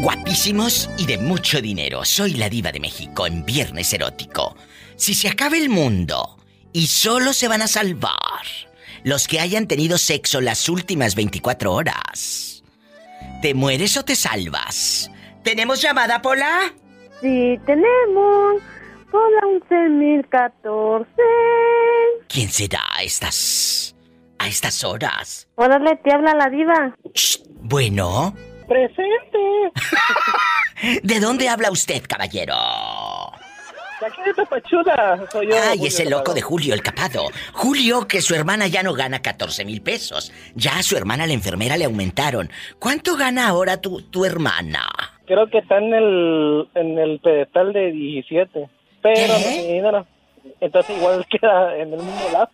Guapísimos y de mucho dinero. Soy la diva de México en Viernes Erótico. Si se acaba el mundo y solo se van a salvar los que hayan tenido sexo las últimas 24 horas, ¿te mueres o te salvas? ¿Tenemos llamada, Pola? Sí, tenemos. Hola, 11014. ¿Quién será a estas a estas horas? Órale, te habla la diva. Bueno, Presente. ¿de dónde habla usted, caballero? De aquí de Tapachuda. Soy yo. Ay, Julio ese loco Capado. de Julio, el capado. Julio, que su hermana ya no gana 14 mil pesos. Ya a su hermana, la enfermera, le aumentaron. ¿Cuánto gana ahora tu, tu hermana? Creo que está en el, en el pedestal de 17. Pero no tiene dinero. Entonces igual queda en el mismo lado.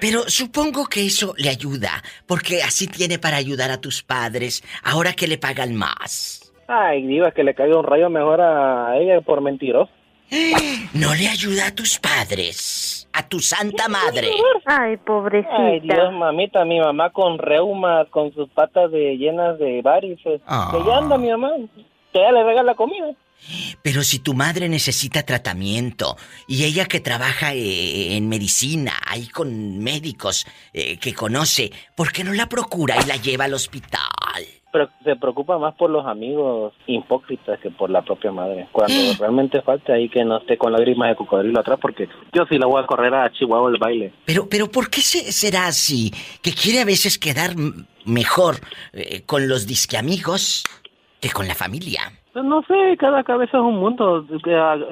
Pero supongo que eso le ayuda, porque así tiene para ayudar a tus padres, ahora que le pagan más. Ay, diva, que le caiga un rayo mejor a ella por mentiroso. No le ayuda a tus padres, a tu santa madre. Ay, pobrecita. Ay, Dios, mamita, mi mamá con reuma, con sus patas de llenas de varices. Ah. Que ya anda mi mamá, que ella le regala comida. Pero si tu madre necesita tratamiento y ella que trabaja eh, en medicina, ahí con médicos eh, que conoce, ¿por qué no la procura y la lleva al hospital? Pero se preocupa más por los amigos hipócritas que por la propia madre. Cuando realmente falta ahí que no esté con lágrimas de cocodrilo atrás, porque yo sí la voy a correr a Chihuahua el baile. Pero, pero ¿por qué se- será así? Que quiere a veces quedar mejor eh, con los disque amigos que con la familia. Pues no sé, cada cabeza es un mundo.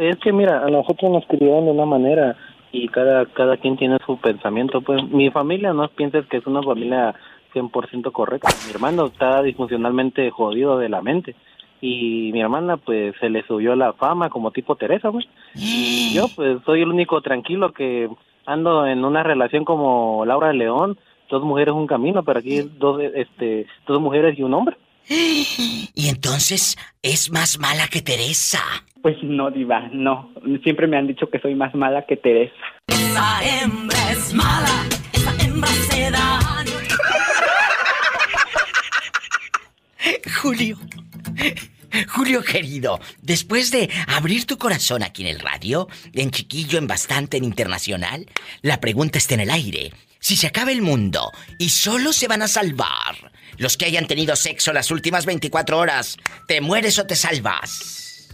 Es que mira, a nosotros nos criaron de una manera y cada cada quien tiene su pensamiento. Pues mi familia no pienses que es una familia 100% correcta. Mi hermano está disfuncionalmente jodido de la mente y mi hermana pues se le subió la fama como tipo Teresa, pues. Y yo pues soy el único tranquilo que ando en una relación como Laura León, dos mujeres un camino, pero aquí dos este dos mujeres y un hombre. Y entonces es más mala que Teresa. Pues no, diva, no. Siempre me han dicho que soy más mala que Teresa. Esa hembra es mala, esa hembra se daño. Julio. Julio querido, después de abrir tu corazón aquí en el radio, en chiquillo, en bastante, en internacional, la pregunta está en el aire. Si se acaba el mundo y solo se van a salvar los que hayan tenido sexo las últimas 24 horas, ¿te mueres o te salvas?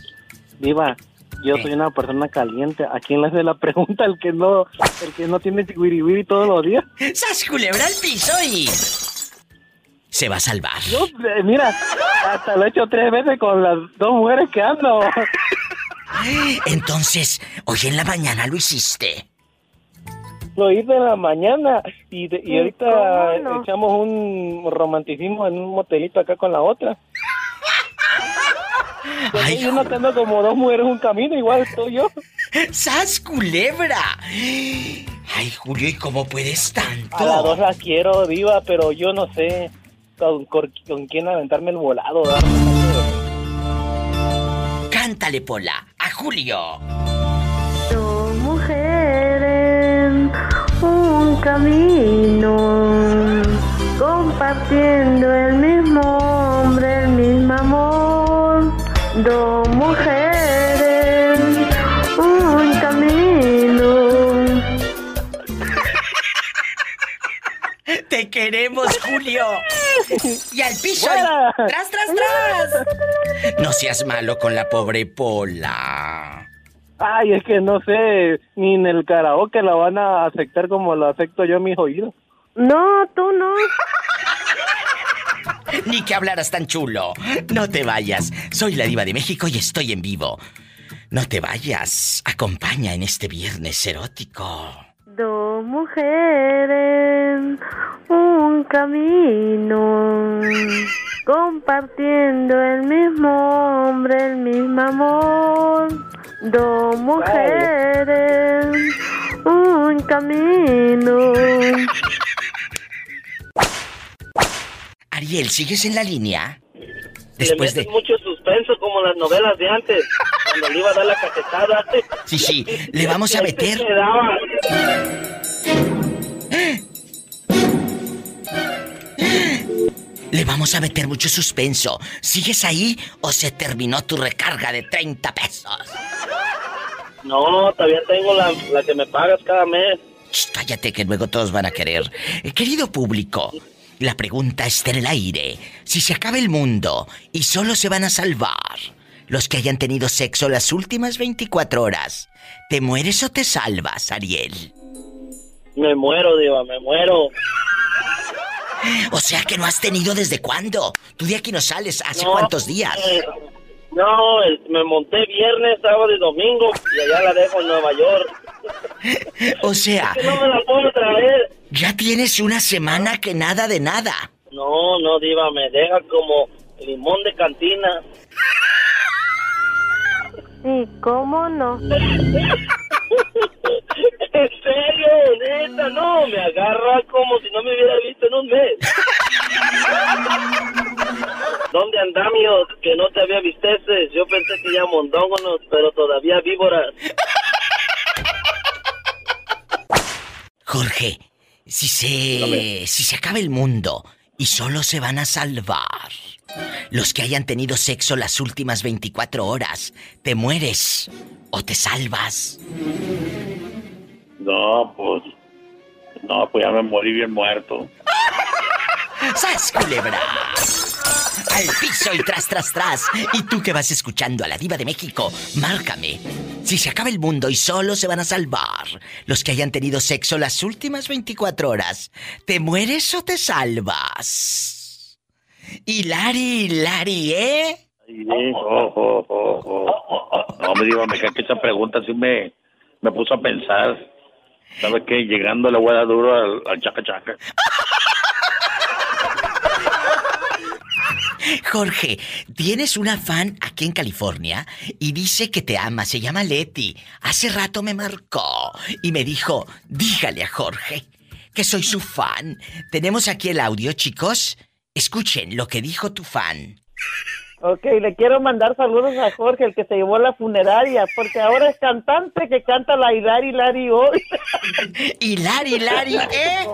Viva, yo soy una persona caliente. ¿A quién le hace la pregunta el que no, el que no tiene wiri todos los días? ¡Sas culebra al piso y... Se va a salvar. Yo, eh, mira, hasta lo he hecho tres veces con las dos mujeres que ando. Entonces, hoy en la mañana lo hiciste. Lo hice en la mañana y, de- y ahorita echamos un romanticismo en un motelito acá con la otra. Ay, yo no tengo como dos mujeres un camino, igual estoy yo. ¡Sas culebra! Ay, Julio, ¿y cómo puedes tanto? A las dos las quiero, diva, pero yo no sé con, con- con quién aventarme el volado. Cántale, Pola, a Julio. Dos mujeres, un camino, compartiendo el mismo queremos, Julio. Y al piso. ¡Fuera! ¡Tras, tras, tras! No seas malo con la pobre Pola. Ay, es que no sé, ni en el karaoke la van a aceptar como lo acepto yo en mis oídos. No, tú no. Ni que hablaras tan chulo. No te vayas. Soy la diva de México y estoy en vivo. No te vayas. Acompaña en este viernes erótico. Dos mujeres, un camino, compartiendo el mismo hombre, el mismo amor. Dos mujeres, un camino. Ariel, ¿sigues en la línea? Después le de... mucho suspenso como las novelas de antes, cuando le iba a dar la cachetada. Sí, sí, le vamos a se meter... Le vamos a meter mucho suspenso. ¿Sigues ahí o se terminó tu recarga de 30 pesos? No, todavía tengo la, la que me pagas cada mes. Shh, cállate que luego todos van a querer. Eh, querido público, la pregunta está en el aire. Si se acaba el mundo y solo se van a salvar los que hayan tenido sexo las últimas 24 horas, ¿te mueres o te salvas, Ariel? Me muero, Diva, me muero. O sea que no has tenido desde cuándo. Tú de aquí no sales. ¿Hace No, cuántos días? eh, no, el- me monté viernes, sábado y domingo y allá la dejo en Nueva York. O sea, Es que no me la puedo traer. Ya tienes una semana que nada de nada. No, no, Diva, me deja como limón de cantina. Sí, ¿cómo no? En serio, neta, no, me agarra como si no me hubiera visto en un mes. ¿Dónde andamios que no te había visteces? Yo pensé que ya mondógonos, pero todavía víboras. Jorge, si se. si se acaba el mundo y solo se van a salvar los que hayan tenido sexo las últimas 24 horas, ¿te mueres o te salvas? No, pues. No, pues ya me morí bien muerto. ¡Sas, culebra! Al piso y tras, tras, tras. Y tú que vas escuchando a la diva de México, márcame. Si se acaba el mundo y solo se van a salvar los que hayan tenido sexo las últimas 24 horas, ¿te mueres o te salvas? Hilari, Hilari, ¿eh? Sí, oh, oh, oh. No, me digo, me cae que esa pregunta sí me, me puso a pensar. ¿Sabes qué? Llegando le voy duro al, al chaca chaca. Jorge, tienes una fan aquí en California y dice que te ama, se llama Leti. Hace rato me marcó y me dijo, dígale a Jorge que soy su fan. Tenemos aquí el audio, chicos. Escuchen lo que dijo tu fan. Ok, le quiero mandar saludos a Jorge, el que se llevó la funeraria, porque ahora es cantante que canta la Hilari Hilari hoy. Hilari Hilari, ¿eh?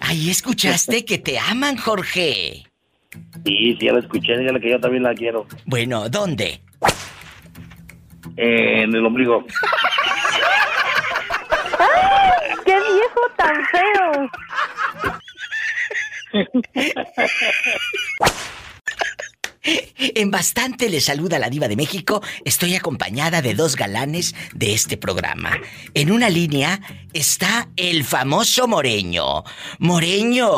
Ahí escuchaste que te aman, Jorge. Sí, sí, ya la escuché, dígale que yo también la quiero. Bueno, ¿dónde? en el ombligo. ¡Ay, ¡Qué viejo tan feo! En bastante le saluda la diva de México. Estoy acompañada de dos galanes de este programa. En una línea está el famoso Moreño. Moreño.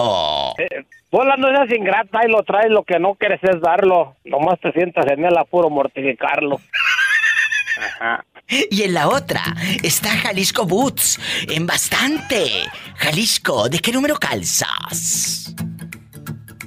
Bola no seas ingrata y lo traes, lo que no quieres es darlo. Nomás te sientas en el apuro mortificarlo. Ajá. Y en la otra está Jalisco Boots. En bastante. Jalisco, ¿de qué número calzas?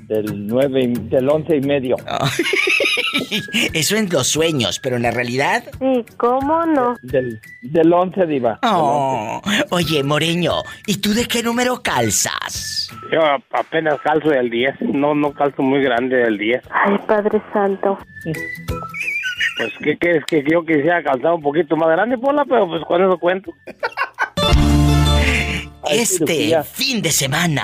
Del 9, y- del 11 y medio. Eso en los sueños, pero en la realidad. Sí, ¿cómo no? Del, del 11, Diva. del Oh, oye, Moreño, ¿y tú de qué número calzas? 11. Yo apenas calzo del 10. No, no calzo muy grande del 10. Ay, Padre Santo. Pues, ¿qué quieres que yo quisiera calzar un poquito más grande, Pola? Pero pues con eso cuento. Este fin de semana,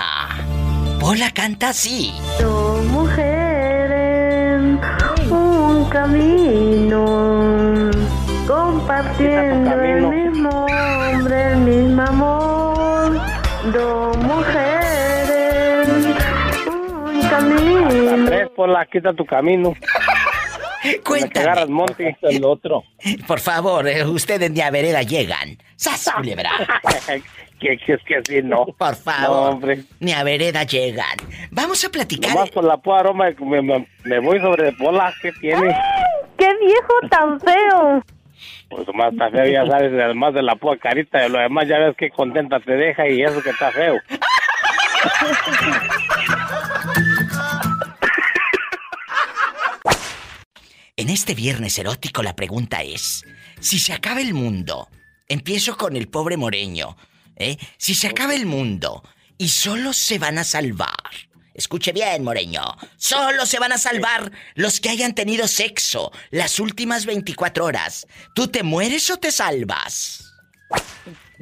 Pola canta así. Dos mujeres, un camino, compartiendo el mismo hombre, el mismo amor. Dos mujeres, un camino. Tres, Pola, quita tu camino. Cuéntame. agarras monte. El otro. Por favor, eh, ustedes ni a vereda llegan. ¡Sas, culebra! que, que es que así no. Por No, favor, hombre. ni a vereda llegan. Vamos a platicar. Nomás por la pura aroma me, me, me voy sobre Pola. ¿Qué tiene? ¡Qué viejo tan feo! Pues nomás está feo, ya sabes, además de la pura carita, de lo demás ya ves que contenta te deja y eso que está feo. En este viernes erótico la pregunta es, si se acaba el mundo, empiezo con el pobre Moreño, ¿eh? Si se acaba el mundo y solo se van a salvar, escuche bien Moreño, solo se van a salvar los que hayan tenido sexo las últimas 24 horas, ¿tú te mueres o te salvas?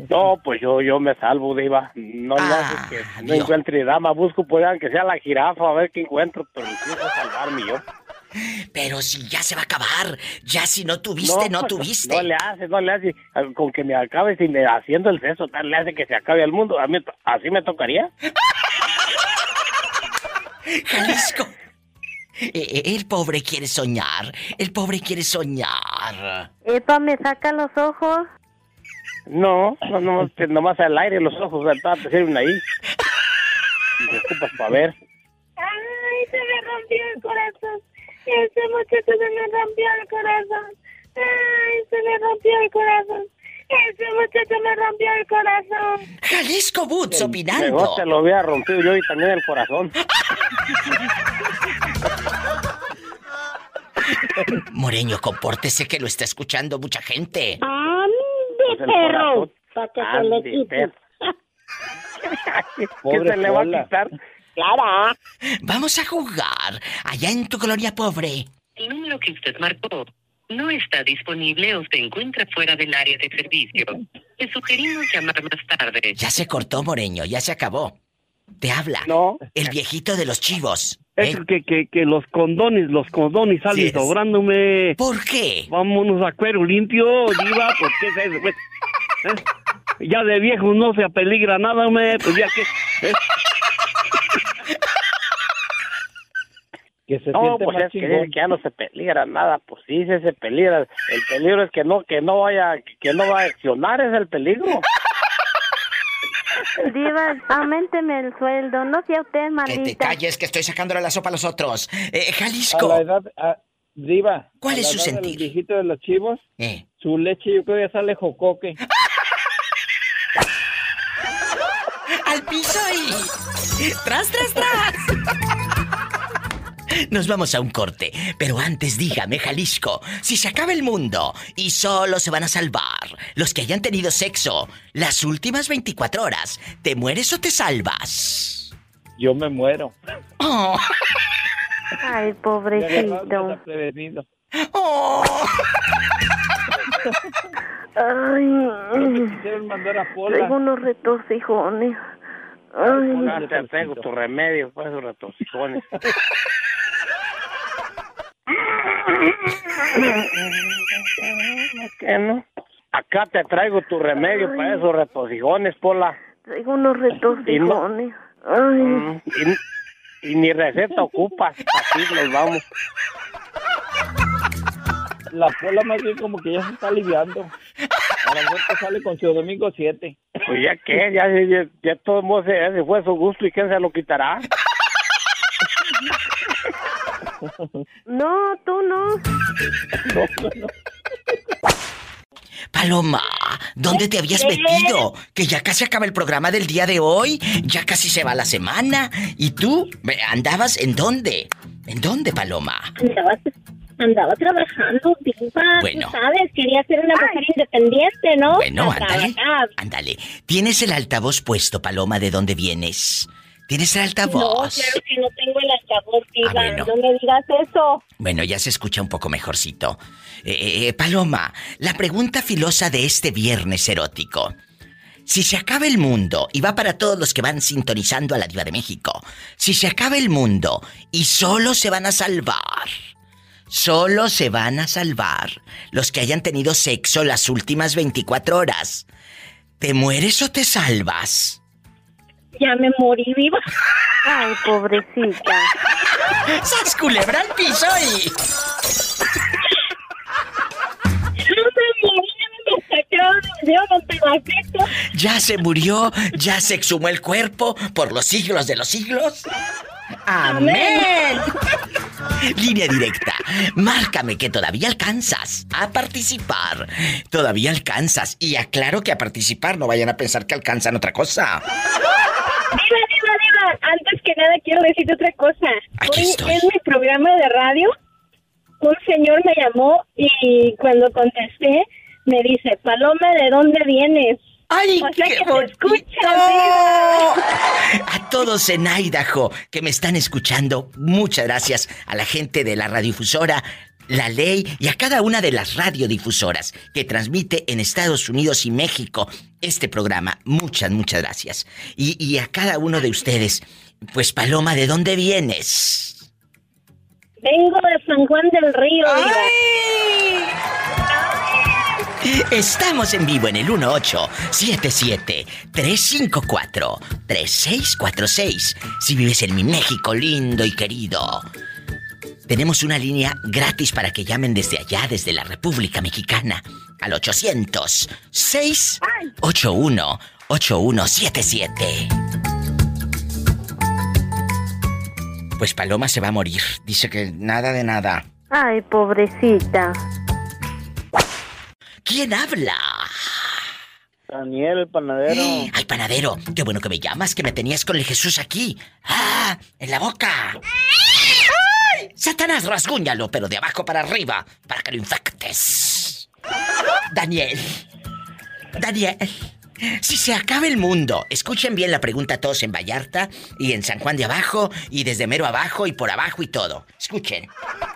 No, pues yo yo me salvo, Diva. No le haces que no encuentre dama. Busco, pues, aunque sea la jirafa, a ver qué encuentro, pero empiezo a salvarme yo. Pero si ya se va a acabar, ya si no tuviste, no, tuviste. No le hace, no le hace. Con que me acabe sin haciendo el sexo, tal le hace que se acabe el mundo. A mí, ¿Así me tocaría? Jalisco. Eh, eh, El pobre quiere soñar, el pobre quiere soñar. Epa, me saca los ojos. No, no, no, te- nomás al aire los ojos, ¿verdad? Te sirven ahí. Y te ocupas para ver. Ay, se me rompió el corazón. Ese muchacho se me rompió el corazón. Ay, se me rompió el corazón. Ese muchacho me rompió el corazón. Jalisco Boots opinando. Mejor te lo hubiera rompido yo y también el corazón. Moreño, compórtese que lo está escuchando mucha gente. ¡Ande, perro! Para que se le quite. ¿Qué se le va a quitar? Claro. Vamos a jugar allá en tu gloria pobre. El número que usted marcó no está disponible o se encuentra fuera del área de servicio. Le sugerimos llamar más tarde. Ya se cortó, Moreño, ya se acabó. Te habla. No. El viejito de los chivos. Es que, que, que los condones, los condones salen ¿Eh? Sí sobrándome. ¿Por qué? Vámonos a cuero limpio, diva, ¿por qué es eso? pues? ¿Eh? ya de viejo no se apeligra nada, me, pues ya que... ¿eh? Que se no, pues es que, que, ya no se peligra nada, pues sí, se, se peligra. El peligro es que no, que no vaya, que no va a accionar, es el peligro. Diva, aumenteme el sueldo, no sea usted maldita. Que te calles, que estoy sacándole la sopa a los otros. Eh, Jalisco. A la edad, a, Diva. ¿Cuál es su sentir? El viejito de los chivos, eh. su leche yo creo que ya sale jocoque. ¡Al piso y... ¡Tras, tras, tras! Nos vamos a un corte, pero antes dígame, Jalisco, si se acaba el mundo y solo se van a salvar los que hayan tenido sexo las últimas 24 horas, ¿te mueres o te salvas? Yo me muero. Oh. Ay, pobrecito. Oh. Ay. Quieren mandar a Pola. Tengo unos retorcijones. Ay. Te tengo tu remedio, pues, retorcijones. ¿Qué no? Acá te traigo tu remedio para esos retosijones, Pola. Traigo unos retosijones. Mm, y, ni receta ocupas. Así nos vamos. La Pola más bien como que ya se está aliviando. A lo mejor te sale con su domingo 7. Pues ya que, ya, ya, ya todo el mundo se, se fue su gusto y quién se lo quitará. No, tú no. Paloma, ¿dónde te habías metido? Que ya casi acaba el programa del día de hoy, ya casi se va la semana. ¿Y tú? ¿Andabas en dónde? ¿En dónde, Paloma? Andaba, andaba trabajando, viva. Bueno. ¿Sabes? Quería ser una mujer independiente, ¿no? Bueno, ándale. Ándale. ¿Tienes el altavoz puesto, Paloma, de dónde vienes? ¿Tienes el altavoz? No, claro que no tengo el altavoz, ah, No me digas eso. Bueno, ya se escucha un poco mejorcito. Eh, eh, eh, Paloma, la pregunta filosa de este viernes erótico. Si se acaba el mundo, y va para todos los que van sintonizando a la Diva de México, si se acaba el mundo y solo se van a salvar, solo se van a salvar los que hayan tenido sexo las últimas 24 horas, ¿te mueres o te salvas? Ya me morí viva. Ay, pobrecita. ¡Sas culebra al piso y... Ya se murió, ya se exhumó el cuerpo por los siglos de los siglos. Amén. Línea directa. Márcame que todavía alcanzas a participar. Todavía alcanzas. Y aclaro que a participar no vayan a pensar que alcanzan otra cosa. Diva, diva, diva. Antes que nada quiero decirte otra cosa. Aquí Hoy en mi programa de radio, un señor me llamó y cuando contesté me dice, Paloma, ¿de dónde vienes? ¡Ay, o sea qué que bonito! A todos en Idaho que me están escuchando, muchas gracias a la gente de la radiodifusora La Ley y a cada una de las radiodifusoras que transmite en Estados Unidos y México este programa. Muchas, muchas gracias. Y, y a cada uno de ustedes, pues Paloma, ¿de dónde vienes? Vengo de San Juan del Río. ¡Ay! Estamos en vivo en el 1877-354-3646. Si vives en mi México lindo y querido. Tenemos una línea gratis para que llamen desde allá, desde la República Mexicana, al 800-681-8177. Pues Paloma se va a morir. Dice que nada de nada. Ay, pobrecita. ¿Quién habla? Daniel, el panadero. Ay, panadero, qué bueno que me llamas, que me tenías con el Jesús aquí. ¡Ah! ¡En la boca! ¡Ay! Satanás, rasguñalo, pero de abajo para arriba, para que lo infectes. Daniel. Daniel. Si se acaba el mundo, escuchen bien la pregunta todos en Vallarta y en San Juan de Abajo y desde Mero Abajo y por abajo y todo. Escuchen.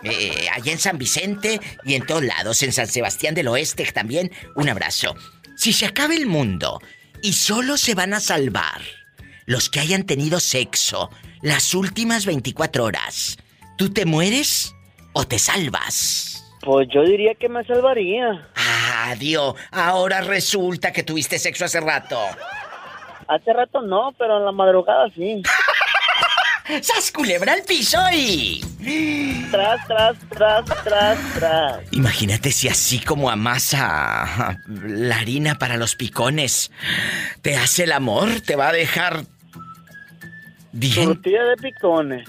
Eh, allá en San Vicente y en todos lados, en San Sebastián del Oeste también, un abrazo. Si se acaba el mundo y solo se van a salvar los que hayan tenido sexo las últimas 24 horas, ¿tú te mueres o te salvas? Pues yo diría que me salvaría. Ah, radio. Ahora resulta que tuviste sexo hace rato. Hace rato no, pero en la madrugada sí. ¡Sas culebra al piso y! Tras, tras, tras, tras, tras. Imagínate si así como amasa la harina para los picones te hace el amor, te va a dejar. Bien. Tortilla de picones.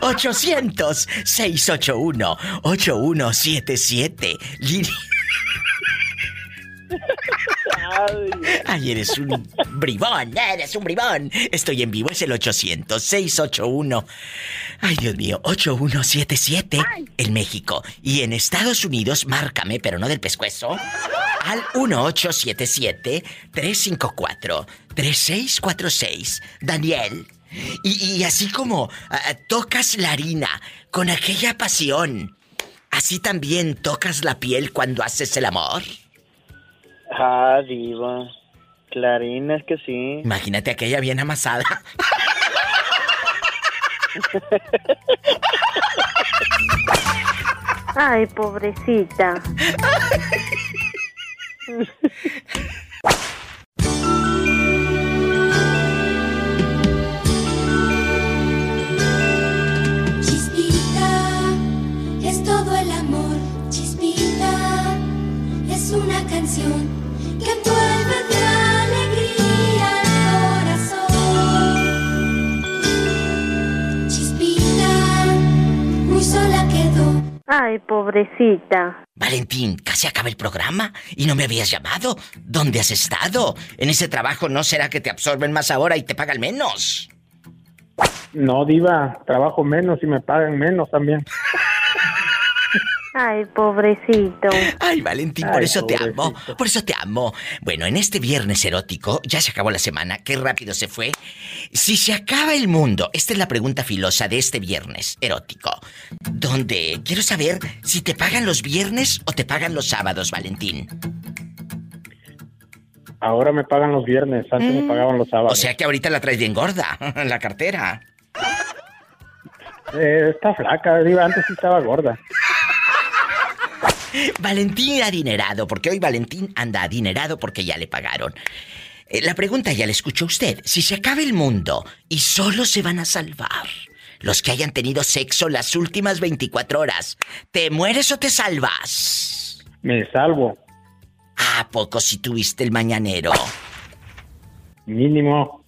800-681-8177. Ay, eres un bribón, eres un bribón. Estoy en vivo, es el 800-681. Ay, Dios mío, 8177 en México. Y en Estados Unidos, márcame, pero no del pescuezo, al 1877-354-3646. Daniel. Y, y así como ah, tocas la harina con aquella pasión, así también tocas la piel cuando haces el amor. Ah, diva. Clarina, es que sí. Imagínate aquella bien amasada. Ay, pobrecita. una canción que envuelve de alegría el corazón. Chispita, muy sola quedó. Ay, pobrecita. Valentín, casi acaba el programa y no me habías llamado. ¿Dónde has estado? En ese trabajo no será que te absorben más ahora y te pagan menos. No, Diva, trabajo menos y me pagan menos también. Ay, pobrecito. Ay, Valentín, por Ay, eso te amo. Por eso te amo. Bueno, en este viernes erótico, ya se acabó la semana, qué rápido se fue. Si se acaba el mundo, esta es la pregunta filosa de este viernes erótico. Donde quiero saber si te pagan los viernes o te pagan los sábados, Valentín. Ahora me pagan los viernes, antes me pagaban los sábados. O sea que ahorita la traes bien gorda, la cartera. Eh, está flaca, Diva, antes sí estaba gorda. Valentín adinerado, porque hoy Valentín anda adinerado porque ya le pagaron. Eh, la pregunta ya la escuchó usted. Si se acaba el mundo y solo se van a salvar los que hayan tenido sexo las últimas 24 horas, ¿te mueres o te salvas? Me salvo. ¿A poco si tuviste el mañanero? Mínimo.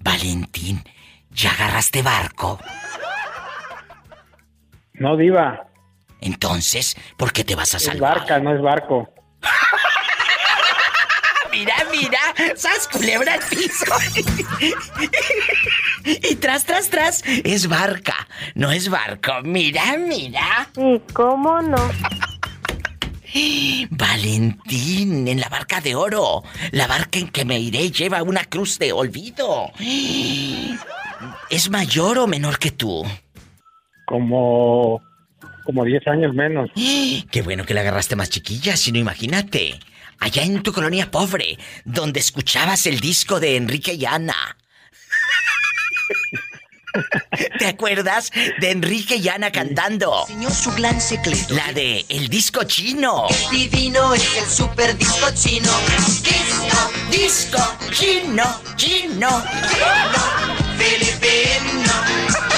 Valentín, ¿ya agarraste barco? No, Diva. Entonces, ¿por qué te vas a Es salvar? barca, no es barco. Mira, mira, ¡sas culebra al piso! y tras, tras, tras, es barca, no es barco. Mira, mira. ¿Y cómo no? Valentín, en la barca de oro. La barca en que me iré lleva una cruz de olvido. ¿Es mayor o menor que tú? Como. Como 10 años menos. Qué bueno que la agarraste más chiquilla, si no imagínate. Allá en tu colonia pobre, donde escuchabas el disco de Enrique y Ana. ¿Te acuerdas de Enrique y Ana cantando? Señor, su gran secreto. La de El disco chino. Divino es el super disco chino. Disco, disco, chino, chino. filipino.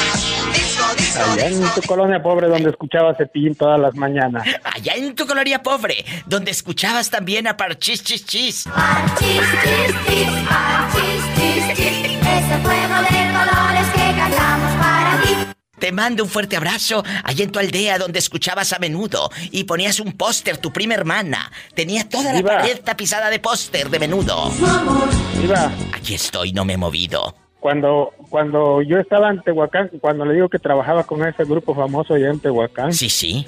Allá en tu colonia pobre donde escuchaba Cepillín todas las mañanas. Allá en tu colonia pobre, donde escuchabas también a Parchis Chis Chis. Chis, chis, chis, ah, chis, chis. Ese fuego de colores que cantamos para ti. Te mando un fuerte abrazo allá en tu aldea donde escuchabas a menudo y ponías un póster, tu prima hermana. Tenía toda la Diva. pared tapizada de póster de menudo. Diva, Aquí estoy, no me he movido. Cuando, cuando yo estaba en Tehuacán, cuando le digo que trabajaba con ese grupo famoso allá en Tehuacán. Sí, sí.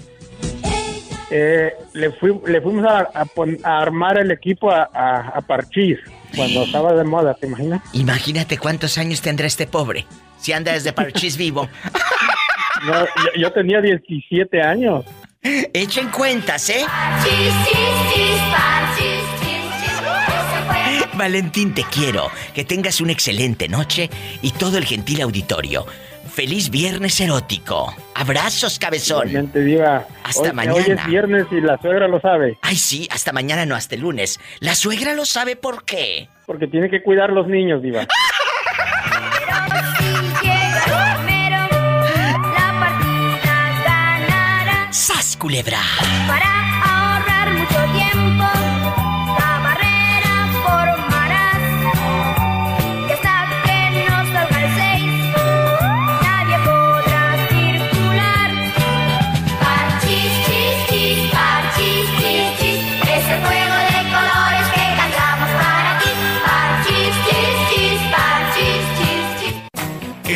Eh, le, fui- le fuimos a, a pon- a armar el equipo a, a, a Parchís cuando estaba de moda, ¿te imaginas? Imagínate cuántos años tendrá este pobre. Si anda desde Parchis vivo. No, yo, yo tenía 17 años. Echen cuentas, ¿eh? Chis, chis, Valentín, te quiero. Que tengas una excelente noche y todo el gentil auditorio. Feliz viernes erótico. Abrazos, cabezón. Diva. Hasta Hoy- mañana. Hoy es viernes y la suegra lo sabe. Ay, sí, hasta mañana no, hasta el lunes. La suegra lo sabe por qué. Porque tiene que cuidar los niños, diva. La partida ganará. ¡Sas, culebra! Para